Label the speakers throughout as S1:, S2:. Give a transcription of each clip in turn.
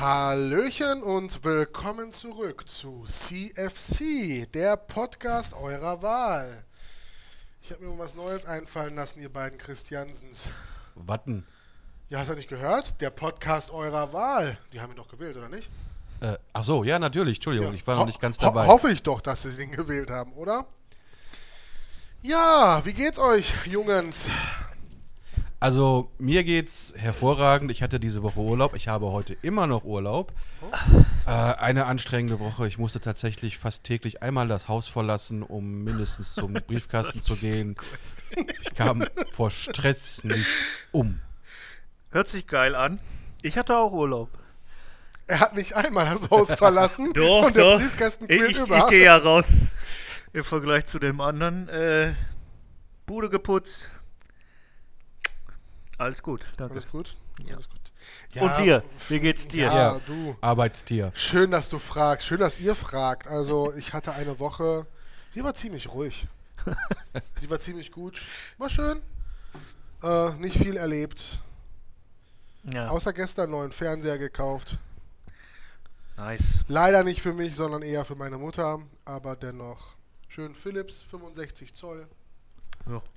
S1: Hallöchen und willkommen zurück zu CFC, der Podcast eurer Wahl. Ich habe mir mal was Neues einfallen lassen, ihr beiden Christiansens.
S2: Watten.
S1: Ja, hast du nicht gehört? Der Podcast eurer Wahl. Die haben ihn doch gewählt, oder nicht?
S2: Äh, ach so, ja, natürlich. Entschuldigung,
S1: Ja.
S2: ich war
S1: Ho-
S2: noch nicht ganz
S1: ho-
S2: dabei.
S1: hoffe ich doch, dass sie den gewählt haben, oder? Ja, wie geht's euch, Jungens?
S2: Also, mir geht's hervorragend. Ich hatte diese Woche Urlaub. Ich habe heute immer noch Urlaub. Äh, eine anstrengende Woche. Ich musste tatsächlich fast täglich einmal das Haus verlassen, um mindestens zum Briefkasten zu gehen. Ich kam vor Stress nicht um.
S3: Hört sich geil an. Ich hatte auch Urlaub.
S1: Er hat nicht einmal das Haus verlassen
S3: Doch,
S1: und der
S3: doch.
S1: Briefkasten
S3: Ich,
S1: quillt
S3: ich,
S1: über.
S3: ich gehe ja raus im Vergleich zu dem anderen. Äh, Bude geputzt. Alles gut, danke.
S1: Alles gut?
S3: Ja.
S1: Alles gut.
S3: Und dir? Wie geht's dir?
S1: Ja,
S2: Ja.
S1: du.
S2: Arbeitstier.
S1: Schön, dass du fragst. Schön, dass ihr fragt. Also, ich hatte eine Woche, die war ziemlich ruhig. Die war ziemlich gut. War schön. Äh, nicht viel erlebt.
S3: Ja,
S1: Außer gestern neuen Fernseher gekauft.
S3: nice.
S1: Leider nicht für mich, sondern eher für meine Mutter. Aber dennoch schön Philips, 65 Zoll.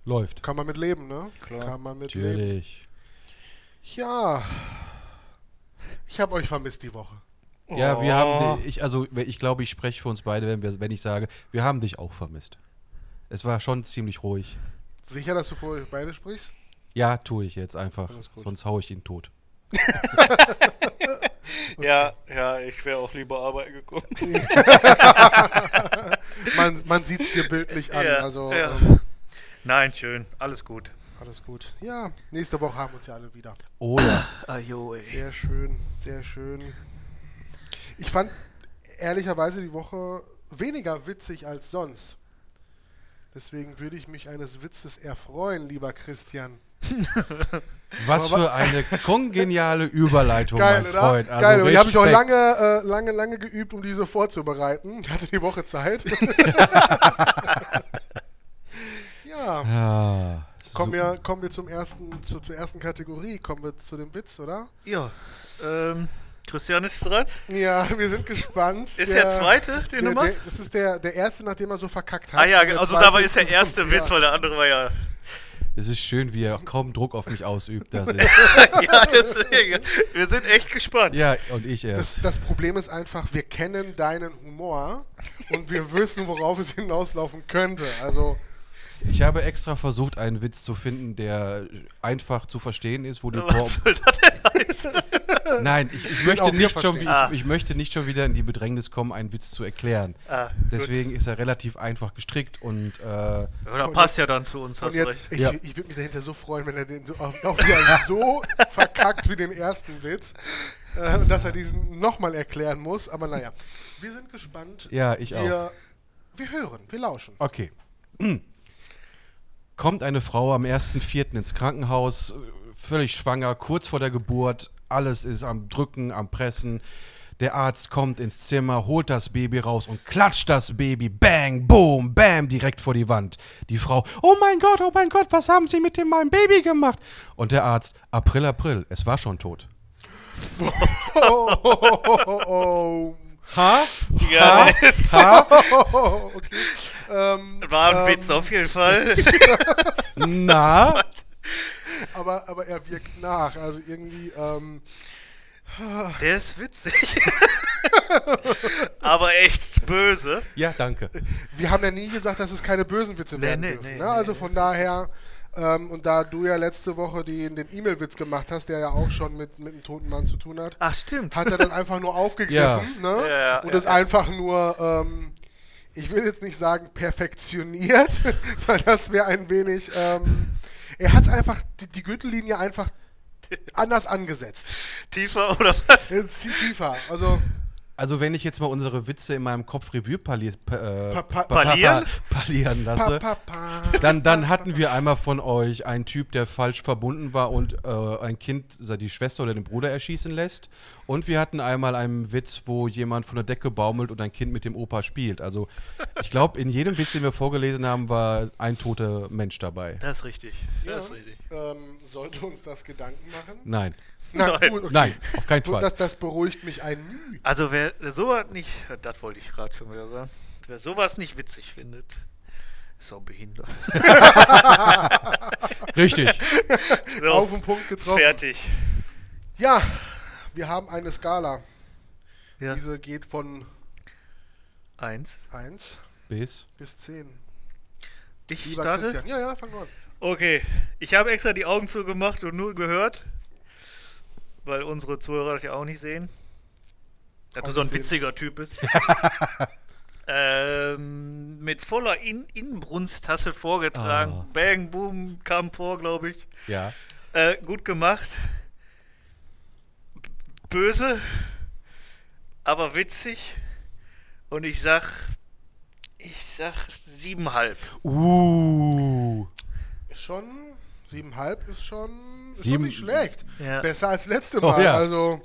S2: Läuft.
S1: Kann man mit leben, ne?
S3: Klar.
S1: Kann man mit leben.
S2: Natürlich.
S1: Ja. Ich habe euch vermisst die Woche.
S2: Ja, wir
S3: Oh.
S2: haben, di- ich, also ich glaube, ich spreche für uns beide, wenn, wir, wenn ich sage, wir haben dich auch vermisst. Es war schon ziemlich ruhig.
S1: Sicher, dass du vorher beide sprichst?
S2: Ja, tue ich jetzt einfach, sonst haue ich ihn tot.
S3: Ja, ja, ich wäre auch lieber arbeiten gekommen.
S1: Man, man sieht es dir bildlich an.
S3: Ja,
S1: also,
S3: ja.
S1: ähm,
S3: Nein, schön, alles gut.
S1: alles gut. Ja, nächste Woche haben wir uns ja alle wieder.
S2: Oh ja.
S3: Ey.
S1: Sehr schön, sehr schön. Ich fand ehrlicherweise die Woche weniger witzig als sonst. Deswegen würde ich mich eines Witzes erfreuen, lieber Christian.
S2: Was für eine kongeniale Überleitung,
S1: Geil,
S2: mein
S1: oder?
S2: Freund. Also
S1: Geil, und die habe ich auch lange, äh, lange, lange geübt, um diese vorzubereiten. Ich hatte die Woche Zeit. ja,
S2: Ja.
S1: kommen wir, kommen wir zum ersten, zu, zur ersten Kategorie. Kommen wir zu dem Witz, oder?
S3: Ja, ähm, Christian ist dran.
S1: Ja, wir sind gespannt.
S3: Ist der, zweite, den
S1: der,
S3: du
S1: der,
S3: machst?
S1: das ist der, der erste, nachdem er so verkackt hat.
S3: Ah ja,
S1: der
S3: also dabei ist der erste Witz, weil der andere war ja.
S2: Es ist schön, wie er kaum Druck auf mich ausübt. Dass ich,
S3: ja, deswegen. Wir sind echt gespannt.
S2: ja, und ich erst.
S1: Das, das Problem ist einfach, wir kennen deinen Humor und wir wissen, worauf es hinauslaufen könnte. Also,
S2: Ich habe extra versucht, einen Witz zu finden, der einfach zu verstehen ist, wo die
S3: Was soll das denn heißen?
S2: Nein, ich, ich,
S1: auch
S2: möchte nicht schon,
S3: Ah.
S2: ich, ich möchte nicht schon wieder in die Bedrängnis kommen, einen Witz zu erklären.
S3: Ah,
S2: Deswegen ist er relativ einfach gestrickt und äh.
S3: Ja, das passt ja dann zu uns,
S1: und jetzt,
S3: recht.
S1: ich,
S2: Ja.
S1: ich würde mich dahinter so freuen, wenn er den so, auch, auch wieder so verkackt wie den ersten Witz. Äh, und dass er diesen nochmal erklären muss. Aber naja, wir sind gespannt.
S2: ja, ich auch.
S1: Wir, wir hören, wir lauschen.
S2: Okay. Kommt eine Frau am 1.4. ins Krankenhaus, äh, völlig schwanger, kurz vor der Geburt, alles ist am Drücken, am Pressen. Der Arzt kommt ins Zimmer, holt das Baby raus und klatscht das Baby, bang, boom, bam, direkt vor die Wand. Die Frau, oh mein Gott, oh mein Gott, was haben Sie mit dem meinem Baby gemacht? Und der Arzt, April, April, es war schon tot.
S1: Oh, oh, oh, oh, oh.
S2: Ha?
S3: Ja,
S2: Ha?
S1: Oh, okay. Ähm,
S3: war ein
S1: ähm,
S3: Witz auf jeden Fall.
S2: Na?
S1: aber, aber er wirkt nach. Also irgendwie, ähm,
S3: Der ist witzig. Aber echt böse.
S2: Ja, danke.
S1: wir haben ja nie gesagt, dass es keine bösen Witze
S3: Nee,
S1: werden
S3: nee,
S1: dürfen.
S3: nee,
S1: ne?
S3: nee,
S1: also
S3: nee.
S1: von daher, ähm, und da du ja letzte Woche den, den E-Mail-Witz gemacht hast, der ja auch schon mit, mit einem toten Mann zu tun hat,
S3: Ach, stimmt.
S1: hat er das einfach nur aufgegriffen ne?
S3: Ja, ja,
S1: und
S3: ja,
S1: ist
S3: ja.
S1: einfach nur, ähm, ich will jetzt nicht sagen perfektioniert, weil das wäre ein wenig, ähm, er hat einfach die, die Gürtellinie einfach anders angesetzt.
S3: Tiefer oder was?
S1: Zieht tiefer. Also
S2: Also wenn ich jetzt mal unsere Witze in meinem Kopf Revue parli pa, äh,
S1: Pa- pa-
S3: Parlieren?
S2: parlieren
S1: Pa,
S2: lasse,
S1: pa, pa.
S2: dann, dann hatten wir einmal von euch einen Typ, der falsch verbunden war und äh, ein Kind, sei die Schwester oder den Bruder erschießen lässt. Und wir hatten einmal einen Witz, wo jemand von der Decke baumelt und ein Kind mit dem Opa spielt. Also ich glaube, in jedem Witz, den wir vorgelesen haben, war ein toter Mensch dabei.
S3: Das ist richtig.
S1: Ja,
S3: Das ist richtig.
S1: ähm, sollte uns das Gedanken machen?
S2: Nein,
S1: Na,
S3: Nein.
S1: gut, okay.
S2: nein, auf keinen Fall.
S1: Das, das beruhigt mich ein Mühe.
S3: Also wer sowas nicht, das wollte ich gerade schon wieder sagen, wer sowas nicht witzig findet, ist auch behindert.
S2: Richtig.
S3: So,
S1: Auf den Punkt getroffen.
S3: fertig.
S1: Ja, wir haben eine Skala.
S3: Ja.
S1: Diese geht von
S3: Eins.
S1: 1
S2: Bis.
S1: bis 10.
S3: Ich
S1: Lieber
S3: starte.
S1: Christian. Ja, ja, fang an.
S3: Okay, ich habe extra die Augen zugemacht und nur gehört, weil unsere Zuhörer das ja auch nicht sehen. Dass du so ein witziger Typ bist. ähm, mit voller In Inbrunst hast du vorgetragen.
S2: Ah.
S3: Bang, boom, kam vor, glaube ich.
S2: Ja.
S3: Äh, gut gemacht. B- Böse, aber witzig. Und ich sag, ich sag siebenhalb.
S2: Uh.
S1: Ist schon, 7,5 ist schon, ist
S2: Sieben-
S1: nicht schlecht.
S3: Ja.
S1: Besser als letzte
S2: Oh,
S1: Mal.
S2: ja.
S1: Also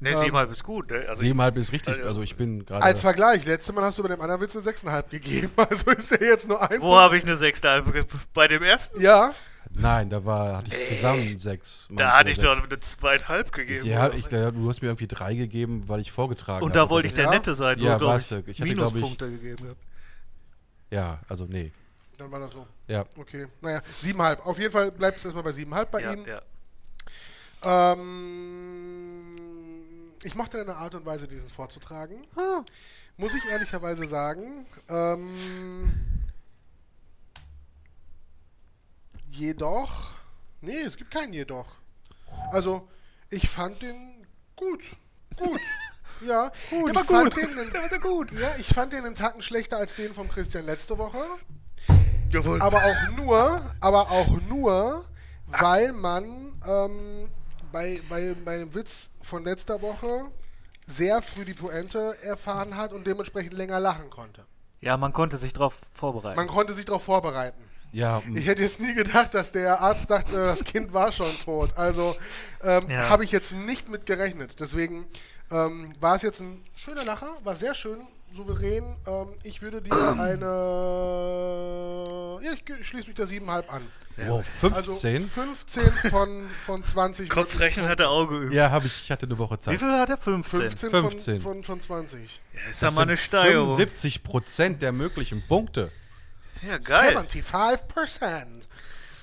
S3: Ne,
S1: Ähm,
S3: siebenhalb ist gut. Ne? Also
S2: Siebenhalb ist richtig.
S3: Also-
S2: Also ich bin gerade.
S1: als Vergleich, letzte Mal hast du bei dem anderen Witz eine 6,5 gegeben. Also ist der jetzt nur ein
S3: Wo habe ich eine sechseinhalb? Bei dem ersten?
S1: Ja,
S2: Nein, da war, hatte ich zusammen sechs.
S3: Da hatte ich doch eine zweieinhalb gegeben.
S2: Ja, ich, da, du hast mir irgendwie drei gegeben, weil ich vorgetragen
S3: Und
S2: habe.
S3: da wollte ich der
S1: Ja?
S3: Nette sein. Du
S2: Ja,
S3: hast,
S2: warst du. Ich hatte, glaub ich-
S3: Minuspunkte gegeben.
S2: Ja, also nee.
S1: Dann war das so.
S2: Ja.
S1: Okay, naja, 7,5. Auf jeden Fall bleibt es erstmal bei 7,5 bei
S3: Ja,
S1: ihm.
S3: ja.
S1: Ähm, ich mochte deine Art und Weise, diesen vorzutragen.
S2: Ah.
S1: Muss ich ehrlicherweise sagen. Ähm, jedoch. Nee, es gibt kein Jedoch. Also, ich fand den gut. Gut. Ja, gut. Ich
S3: war
S1: fand
S3: gut.
S1: Den einen,
S3: Der war so gut.
S1: ja, ich fand den einen Tacken schlechter als den vom Christian letzte Woche.
S3: Jawohl.
S1: Aber auch nur, aber auch nur, weil man ähm, bei, bei, bei dem Witz von letzter Woche sehr früh die Pointe erfahren hat und dementsprechend länger lachen konnte.
S3: ja, man konnte sich darauf vorbereiten.
S1: Man konnte sich darauf vorbereiten.
S2: Ja,
S1: Ich hätte jetzt nie gedacht, dass der Arzt dachte, das Kind war schon tot. Also ähm,
S3: Ja.
S1: habe ich jetzt nicht mit gerechnet. Deswegen ähm, war es jetzt ein schöner Lacher, war sehr schön, souverän. Ähm, ich würde dir eine. Ja, ich schließe mich der 7,5 an.
S2: wow,
S1: Also
S2: 15?
S1: 15 von, von 20.
S3: Kopfrechnen hat er auch geübt.
S2: ja, habe ich, ich hatte eine Woche
S3: Wie
S2: Zeit.
S3: viel hat er? 15.
S1: 15,
S2: 15.
S1: Von, von, von 20.
S3: Ja, ist
S2: Das
S3: ja mal eine Steigerung.
S2: 75 Prozent der möglichen Punkte.
S3: Ja, geil.
S1: 75%.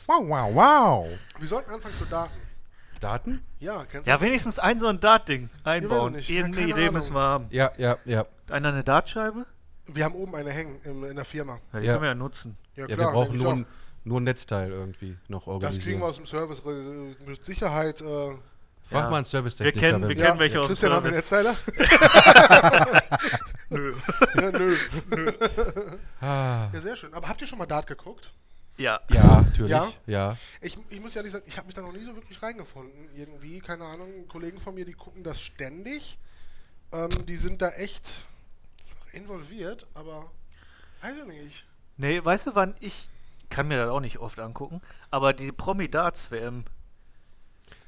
S2: Wow, wow, wow.
S1: Wir sollten anfangen zu daten.
S2: Daten?
S1: Ja, kennst
S3: Ja, wenigstens ein so ein Dart-Ding einbauen.
S1: ich nicht. Ja,
S3: Irgendeine
S1: keine
S3: Idee
S1: Ahnung.
S3: müssen wir haben.
S2: Ja, ja, ja.
S3: Einer eine Dartscheibe?
S1: Wir haben oben eine hängen im, in der Firma.
S3: Ja, die
S2: Ja.
S3: können wir ja nutzen.
S2: Ja, wir brauchen nur, ein- nur ein Netzteil irgendwie noch
S1: Das
S2: organisieren.
S1: kriegen wir aus dem Service äh, mit Sicherheit. Äh,
S2: Frag
S3: Ja.
S2: mal einen
S3: Wir
S2: Servicetechniker.
S3: kennen, wir
S2: wenn-
S3: kennen welche aus dem
S1: Christian, haben wir. Netzteiler?
S3: Nö.
S1: ja, nö.
S2: Ah,
S1: Ja, sehr schön. Aber habt ihr schon mal Dart geguckt?
S3: Ja.
S2: ja, natürlich.
S1: Ja?
S2: Ja.
S1: Ich, ich muss ehrlich sagen, ich habe mich da noch nie so wirklich reingefunden. Irgendwie, keine Ahnung, Kollegen von mir, die gucken das ständig. Ähm, die sind da echt involviert, aber weiß ich nicht.
S3: Nee, weißt du, wann ich kann mir das auch nicht oft angucken, aber die Promi Darts WM.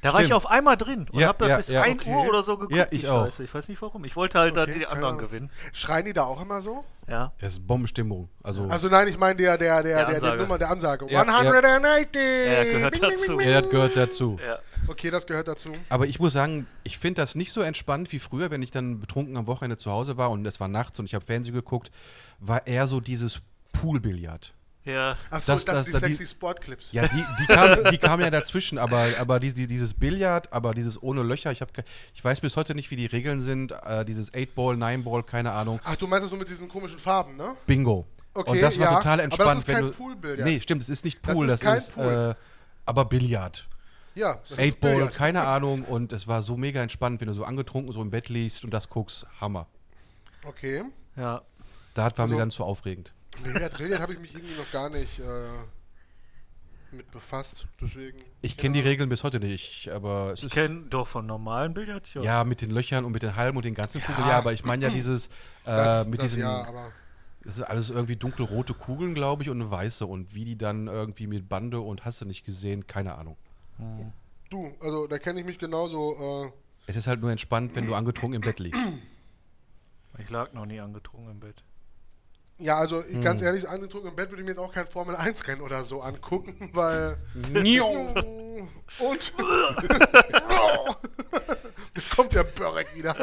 S3: Da war ich auf einmal drin und
S2: Ja,
S3: hab da
S2: ja,
S3: bis
S2: ja,
S3: 1
S1: okay.
S3: Uhr oder so geguckt.
S2: Ja, ich
S3: die
S2: auch.
S3: Scheiße. Ich weiß nicht warum. Ich wollte halt
S1: Okay,
S3: dann die anderen
S1: Ahnung.
S3: gewinnen.
S1: Schreien die da auch immer so?
S3: Ja.
S2: Es ist Bombenstimmung. Also,
S1: Also nein, ich meine der, der, der, der, der,
S3: Ansage.
S1: Nummer, der Ansage.
S2: Ja, ja.
S1: 180!
S3: Ja, gehört dazu.
S2: ja, das gehört dazu.
S3: Ja.
S1: Okay, das gehört dazu.
S2: Aber ich muss sagen, ich finde das nicht so entspannt wie früher, wenn ich dann betrunken am Wochenende zu Hause war und es war nachts und ich habe Fernsehen geguckt, war eher so dieses Poolbillard.
S3: Ja.
S1: Achso,
S2: Das-
S1: das,
S2: das-
S1: die
S2: das- die-
S1: sexy Sportclips.
S2: Ja, die, die, kam, die kam ja dazwischen, aber, aber die, die, dieses Billard, aber dieses ohne Löcher, ich, hab, ich weiß bis heute nicht, wie die Regeln sind, äh, dieses 8-Ball, 9-Ball, keine Ahnung,
S1: Ach, du meinst das nur mit diesen komischen Farben, ne?
S2: Bingo.
S1: Okay,
S2: und das war
S1: ja,
S2: total
S1: aber
S2: entspannt.
S1: das ist
S2: wenn
S1: kein
S2: du,
S1: Poolbillard.
S2: Nee, stimmt, es ist nicht
S1: Das
S2: Pool,
S1: ist
S2: das
S1: kein
S2: ist,
S1: Pool.
S2: äh, aber Billard.
S1: Ja, das ist
S2: 8-Ball,
S1: Billard.
S2: keine Ahnung und es war so mega entspannt, wenn du so angetrunken so im Bett liegst und das guckst, Hammer.
S1: Okay.
S3: Ja.
S2: Da war
S1: Also-
S2: mir dann zu aufregend.
S1: Billard, Billard habe ich mich irgendwie noch gar nicht. Äh, mit befasst. Deswegen.
S2: Ich kenne die
S1: Genau.
S2: Regeln bis heute nicht, aber es
S3: Ich
S2: ist
S3: kenne doch von normalen Billard schon.
S2: ja mit den Löchern und mit den Halmen und den ganzen Kugeln.
S1: Ja.
S2: Ja, aber ich meine ja dieses äh,
S1: Das,
S2: mit
S1: das
S2: diesen
S1: ja, aber
S2: Das sind alles irgendwie dunkelrote Kugeln, glaube ich, und eine weiße. Und wie die dann irgendwie mit Bande und hast du nicht gesehen, keine Ahnung.
S1: du, also da kenne ich mich genauso. Äh,
S2: Es ist halt nur entspannt, wenn du angetrunken im Bett liegst.
S3: Ich lag noch nie angetrunken im Bett.
S1: Ja, also ich- ganz
S2: Hm.
S1: ehrlich, angetrunken im Bett würde ich mir jetzt auch kein Formel-1-Rennen oder so angucken, weil.
S2: Nio.
S1: Und. da kommt der Börek wieder.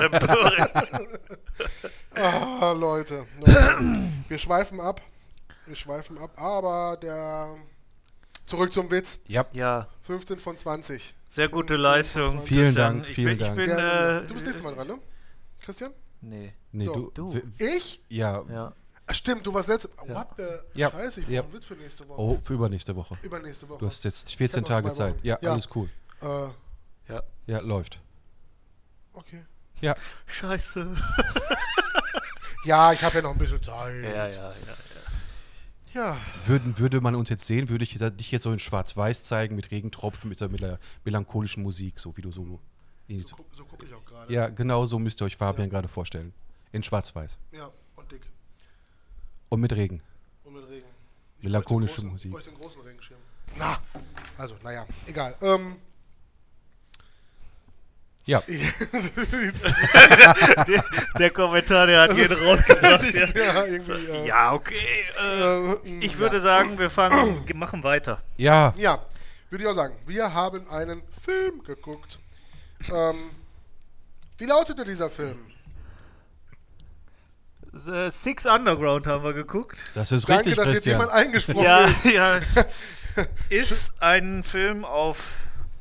S1: Ah, Leute. Leute. Wir schweifen ab. Wir schweifen ab. Aber der. Zurück zum Witz.
S2: ja,
S3: ja,
S1: 15 von 20.
S3: sehr gute
S1: 15 von
S3: Leistung.
S1: 20.
S2: Vielen. Dank,
S3: Ich
S2: vielen
S3: bin,
S2: Dank.
S3: Ich bin,
S1: Ja,
S3: äh,
S1: du bist nächstes Mal dran, ne? Christian?
S3: Nee,
S2: nee,
S1: So.
S2: du.
S3: Du.
S1: Ich?
S2: Ja,
S3: ja.
S1: Ah, Stimmt, du warst letzte.
S3: Ja.
S1: What the
S2: Ja.
S1: Scheiße, ich
S2: Ja.
S1: einen Witz für nächste Woche.
S2: oh, für übernächste Woche.
S1: Übernächste Woche.
S2: Du hast jetzt 14
S1: Ich hab noch
S2: Tage Zeit. Ja,
S1: Ja.
S2: alles cool.
S1: Äh,
S3: Ja.
S2: Ja, läuft.
S1: okay.
S2: Ja,
S3: Scheiße.
S1: Ja, ich habe ja noch ein bisschen Zeit.
S3: Ja, ja, ja.
S1: Ja.
S2: würden, würde man uns jetzt sehen, würde ich dich jetzt so in Schwarz-Weiß zeigen mit Regentropfen, mit der mela- melancholischen Musik, so wie du so.
S1: So, gu- so gucke ich auch gerade.
S2: Ja, genau so müsst ihr euch Fabian
S1: Ja.
S2: gerade vorstellen. In Schwarz-Weiß.
S1: Ja, und dick.
S2: Und mit Regen.
S1: Und mit Regen. Ich
S2: Melancholische
S1: bräuchte den
S2: Musik.
S1: großen- Ich bräuchte den großen Regenschirm. Na, also, naja, egal. Ähm,
S2: Ja.
S3: Der, der Kommentar, der hat jeden rausgebracht. Ja,
S1: ja, irgendwie.
S3: Ja okay. Äh, ich
S1: ja.
S3: würde sagen, wir fangen, machen weiter.
S2: Ja,
S1: Ja, würde ich auch sagen. Wir haben einen Film geguckt. Ähm, wie lautete dieser Film?
S3: Äh, Six Underground haben wir geguckt.
S2: das ist
S1: Danke,
S2: richtig,
S1: dass jetzt
S2: Christian.
S1: jemand eingesprungen
S3: Ja,
S1: ist.
S3: ja. Ist ein Film auf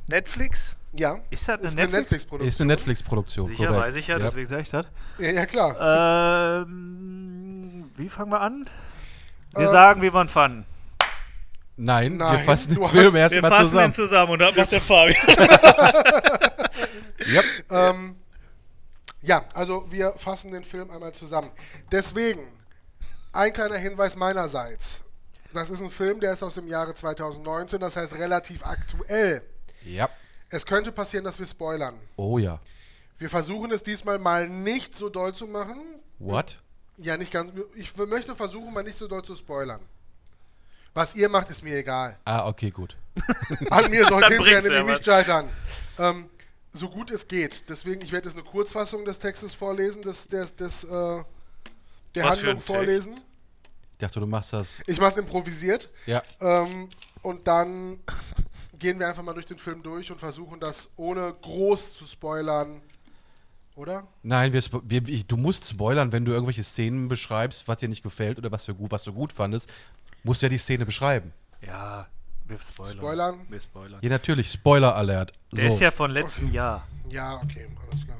S3: Netflix.
S1: Ja,
S3: Ist das eine
S1: ist eine
S3: Netflix?
S1: Netflix-Produktion.
S2: Ist eine Netflix-Produktion.
S3: Sicher,
S2: korrekt.
S3: weiß ich ja, deswegen sag ich das.
S1: ja, ja, klar.
S3: Ähm, wie fangen wir an? Wir
S1: Äh,
S3: sagen, wie wir ihn fanden.
S2: Nein, wir
S1: Nein,
S2: fassen den Film
S1: hast-
S2: erst
S3: Wir
S2: mal
S3: fassen
S2: zusammen.
S3: ihn zusammen und das macht der Fabian.
S2: Yep.
S1: Ähm, ja, also wir fassen den Film einmal zusammen. Deswegen, ein kleiner Hinweis meinerseits. Das ist ein Film, der ist aus dem Jahre 2019, das heißt relativ aktuell.
S2: Ja.
S1: Es könnte passieren, dass wir spoilern.
S2: Oh ja.
S1: Wir versuchen es diesmal mal nicht so doll zu machen.
S2: What?
S1: Ja, nicht ganz. Ich möchte versuchen, mal nicht so doll zu spoilern. Was ihr macht, ist mir egal.
S2: Ah, okay, gut.
S1: An mir
S3: bringt's ja
S1: nämlich nicht scheitern. Ähm, so gut es geht. Deswegen, ich werde jetzt eine Kurzfassung des Textes vorlesen, des, des, des, äh, der
S3: Was
S1: Handlung vorlesen.
S2: Ich dachte, du machst das.
S1: Ich mache es improvisiert.
S2: Ja.
S1: Ähm, und dann gehen wir einfach mal durch den Film durch und versuchen das ohne groß zu spoilern. Oder?
S2: Nein, wir, wir, ich, du musst spoilern, wenn du irgendwelche Szenen beschreibst, was dir nicht gefällt oder was, für gut, was du gut fandest. Musst du ja die Szene beschreiben.
S3: Ja, wir spoilern.
S1: Spoilern?
S3: Wir spoilern.
S2: Ja, natürlich. Spoiler-Alert.
S3: Der
S2: So.
S3: ist ja von letztem Jahr.
S1: Ja, okay, alles klar.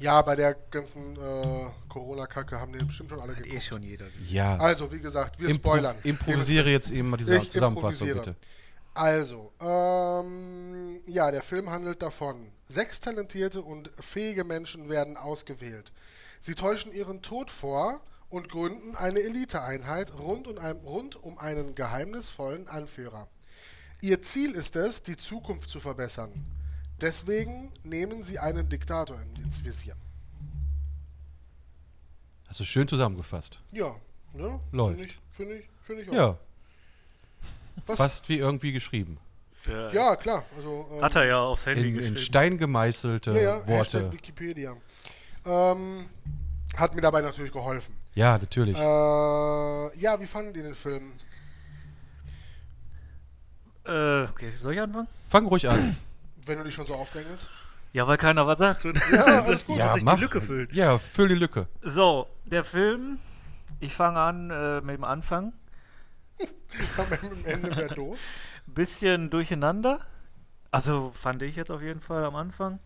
S1: Ja, bei der ganzen äh, Corona-Kacke haben die bestimmt schon alle
S3: Hat eh
S1: geguckt.
S3: schon jeder gesehen.
S2: ja.
S1: Also, wie gesagt, wir
S2: Impro
S1: spoilern.
S2: improvisiere jetzt eben mal die
S1: Ich
S2: Zusammenfassung, bitte.
S1: Also, ähm, ja, der Film handelt davon. Sechs talentierte und fähige Menschen werden ausgewählt. Sie täuschen ihren Tod vor und gründen eine Eliteeinheit rund, um rund um einen geheimnisvollen Anführer. Ihr Ziel ist es, die Zukunft zu verbessern. Deswegen nehmen sie einen Diktator ins Visier.
S2: Hast du schön zusammengefasst.
S1: Ja, ne?
S2: Läuft.
S1: Finde ich, finde ich, finde ich auch.
S2: Ja,
S1: Was?
S2: fast wie irgendwie geschrieben.
S3: Ja.
S1: Ja, klar. Also, ähm,
S3: Hat er ja aufs Handy
S2: In, in
S3: geschrieben.
S2: Stein gemeißelte
S1: Ja, ja,
S2: Worte.
S1: Hashtag Wikipedia. Ähm, hat mir dabei natürlich geholfen.
S2: Ja, natürlich.
S1: Äh, ja, wie fanden die den Film?
S3: Äh, okay, soll ich anfangen?
S2: Fang ruhig an.
S1: Wenn du dich schon so aufdrängelst.
S3: Ja, weil keiner was sagt. Und
S1: Ja, alles gut.
S2: ja,
S3: sich die
S2: mach.
S3: Lücke füllt.
S2: Ja, füll die Lücke.
S3: So, der Film, ich fange an äh, mit dem Anfang.
S1: Am Ende wäre doof.
S3: Bisschen durcheinander. Also fand ich jetzt auf jeden Fall am Anfang.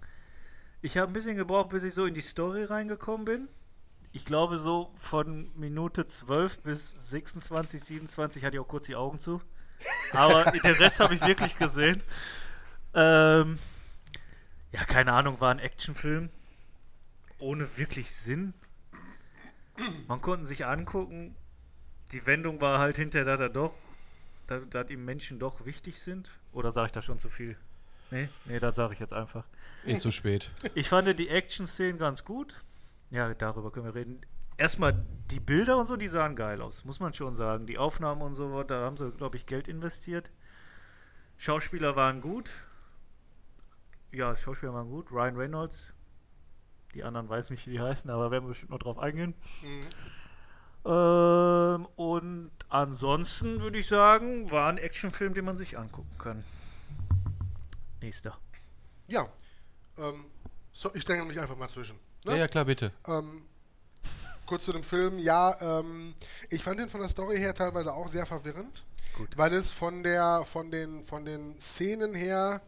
S3: Ich habe ein bisschen gebraucht, bis ich so in die Story reingekommen bin. Ich glaube, so von Minute 12 bis 26, 27 hatte ich auch kurz die Augen zu. Aber den Rest habe ich wirklich gesehen. Ähm, ja, keine Ahnung, war ein Actionfilm. Ohne wirklich Sinn. Man konnte sich angucken. Die Wendung war halt hinterher da doch. da, dass ihm Menschen doch wichtig sind. Oder sage ich da schon zu viel? Nee, nee, das sage ich jetzt einfach.
S2: Eh zu spät.
S3: Ich fand die Action-Szenen ganz gut. Ja, darüber können wir reden. Erstmal die Bilder und so, die sahen geil aus, muss man schon sagen. Die Aufnahmen und so, da haben sie, glaube ich, Geld investiert. Schauspieler waren gut. Ja, Schauspieler waren gut. Ryan Reynolds. Die anderen weiß nicht, wie die heißen, aber werden wir bestimmt noch drauf eingehen.
S1: Mhm.
S3: Ähm, und ansonsten würde ich sagen, war ein Actionfilm, den man sich angucken kann. Nächster.
S1: Ja. Ähm, so, ich dränge mich einfach mal zwischen. Ne?
S2: Ja, ja, klar, bitte.
S1: Ähm, kurz zu dem Film. Ja, ähm, ich fand ihn von der Story her teilweise auch sehr verwirrend,
S3: Gut.
S1: weil es von der, von den, von den Szenen her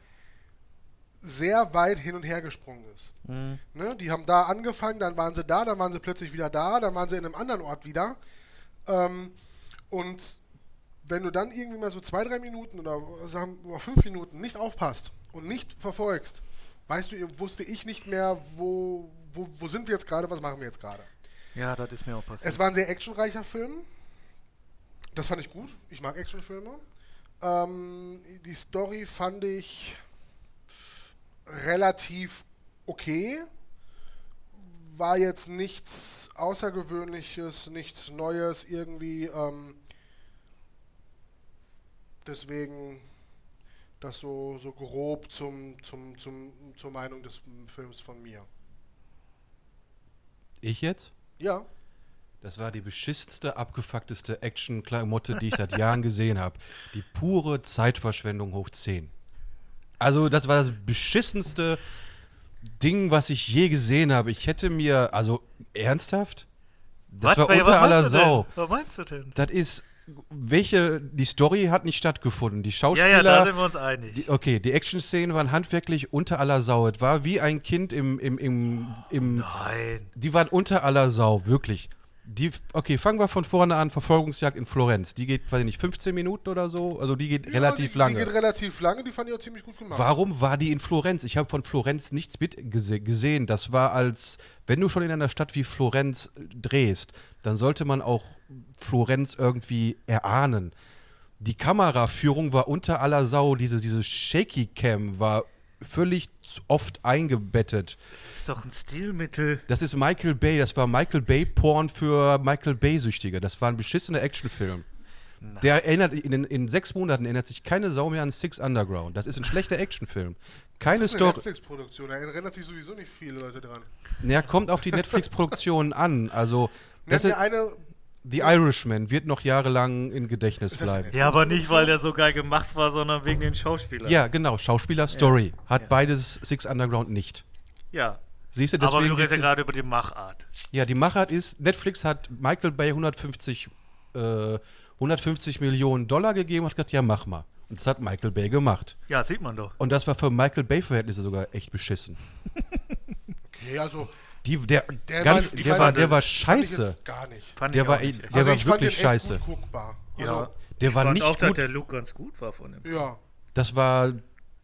S1: sehr weit hin und her gesprungen ist.
S3: Mhm.
S1: Ne? Die haben da angefangen, dann waren sie da, dann waren sie plötzlich wieder da, dann waren sie in einem anderen Ort wieder. Ähm, und wenn du dann irgendwie mal so zwei, drei Minuten oder sagen wir fünf Minuten nicht aufpasst und nicht verfolgst, weißt du, wusste ich nicht mehr, wo, wo, wo sind wir jetzt gerade, was machen wir jetzt gerade.
S3: Ja, das ist mir auch passiert.
S1: Es war ein sehr actionreicher Film. Das fand ich gut. Ich mag Actionfilme. Ähm, die Story fand ich relativ okay. War jetzt nichts Außergewöhnliches, nichts Neues irgendwie. Ähm, deswegen das so, so grob zum, zum, zum, zur Meinung des Films von mir.
S2: Ich jetzt?
S1: Ja,
S2: Das war die beschissenste, abgefuckteste Action-Klamotte, die ich seit Jahren gesehen habe. Die pure Zeitverschwendung hoch 10. Also, das war das beschissenste Ding, was ich je gesehen habe. Ich hätte mir, also ernsthaft? Das war
S3: Wer-
S2: unter aller? Sau.
S3: Was meinst du denn?
S2: Das ist, welche, die Story hat nicht stattgefunden. Die
S3: Ja,
S2: Schauspieler.
S3: ja, da sind wir uns einig.
S2: Die, okay, die Action-Szenen waren handwerklich unter aller Sau. Es war wie ein Kind im, im, im, im
S3: Nein.
S2: die waren unter aller Sau, wirklich. Die, okay, fangen wir von vorne an. Verfolgungsjagd in Florenz. Die geht, weiß ich nicht, 15 Minuten oder so. Also die geht
S1: Ja,
S2: relativ
S1: die,
S2: lange.
S1: Die geht relativ lange, die fand ich auch ziemlich gut gemacht.
S2: Warum war die in Florenz? Ich habe von Florenz nichts mit gese gesehen. Das war als, wenn du schon in einer Stadt wie Florenz drehst, dann sollte man auch Florenz irgendwie erahnen. Die Kameraführung war unter aller Sau. Diese, diese Shaky Cam war völlig zu oft eingebettet.
S3: Ist doch ein Stilmittel.
S2: Das ist Michael Bay. Das war Michael Bay Porn für Michael Bay-Süchtige. Das war ein beschissener Actionfilm. Der erinnert, in, in sechs Monaten erinnert sich keine Sau mehr an Six Underground. Das ist ein schlechter Actionfilm. Keine
S1: das ist eine
S2: Story.
S1: Netflix-Produktion, da erinnert sich sowieso nicht viele Leute dran.
S2: Ja, kommt auf die Netflix-Produktionen an. Also,
S1: Das
S2: das
S1: ist, eine,
S2: The Irishman wird noch jahrelang im Gedächtnis bleiben.
S3: Ja, aber nicht, weil der so geil gemacht war, sondern wegen den Schauspielern.
S2: Ja, genau. Schauspieler-Story. Hat
S3: Ja.
S2: beides Six Underground nicht.
S3: Ja.
S2: Siehst du,
S3: aber
S2: deswegen.
S3: du redest ja
S2: geht's-
S3: gerade über die Machart.
S2: Ja, die Machart ist, Netflix hat Michael Bay 150, äh, 150 Millionen Dollar gegeben und hat gesagt, ja, mach mal. Und das hat Michael Bay gemacht.
S3: Ja, sieht man doch.
S2: Und das war für Michael Bay-Verhältnisse sogar echt beschissen.
S1: okay, also
S2: Die, der,
S1: Der
S2: ganz,
S1: war-
S2: der, war, der war scheiße.
S1: gar nicht.
S3: Fand
S2: Der war
S3: auch nicht
S2: der
S1: also
S2: war wirklich scheiße.
S1: Gut guckbar.
S3: ja.
S1: Also,
S2: Der
S3: ich
S2: war
S3: fand
S2: nicht
S3: auch, dass
S2: gut.
S3: der Look ganz gut war von dem.
S1: ja.
S2: Das war.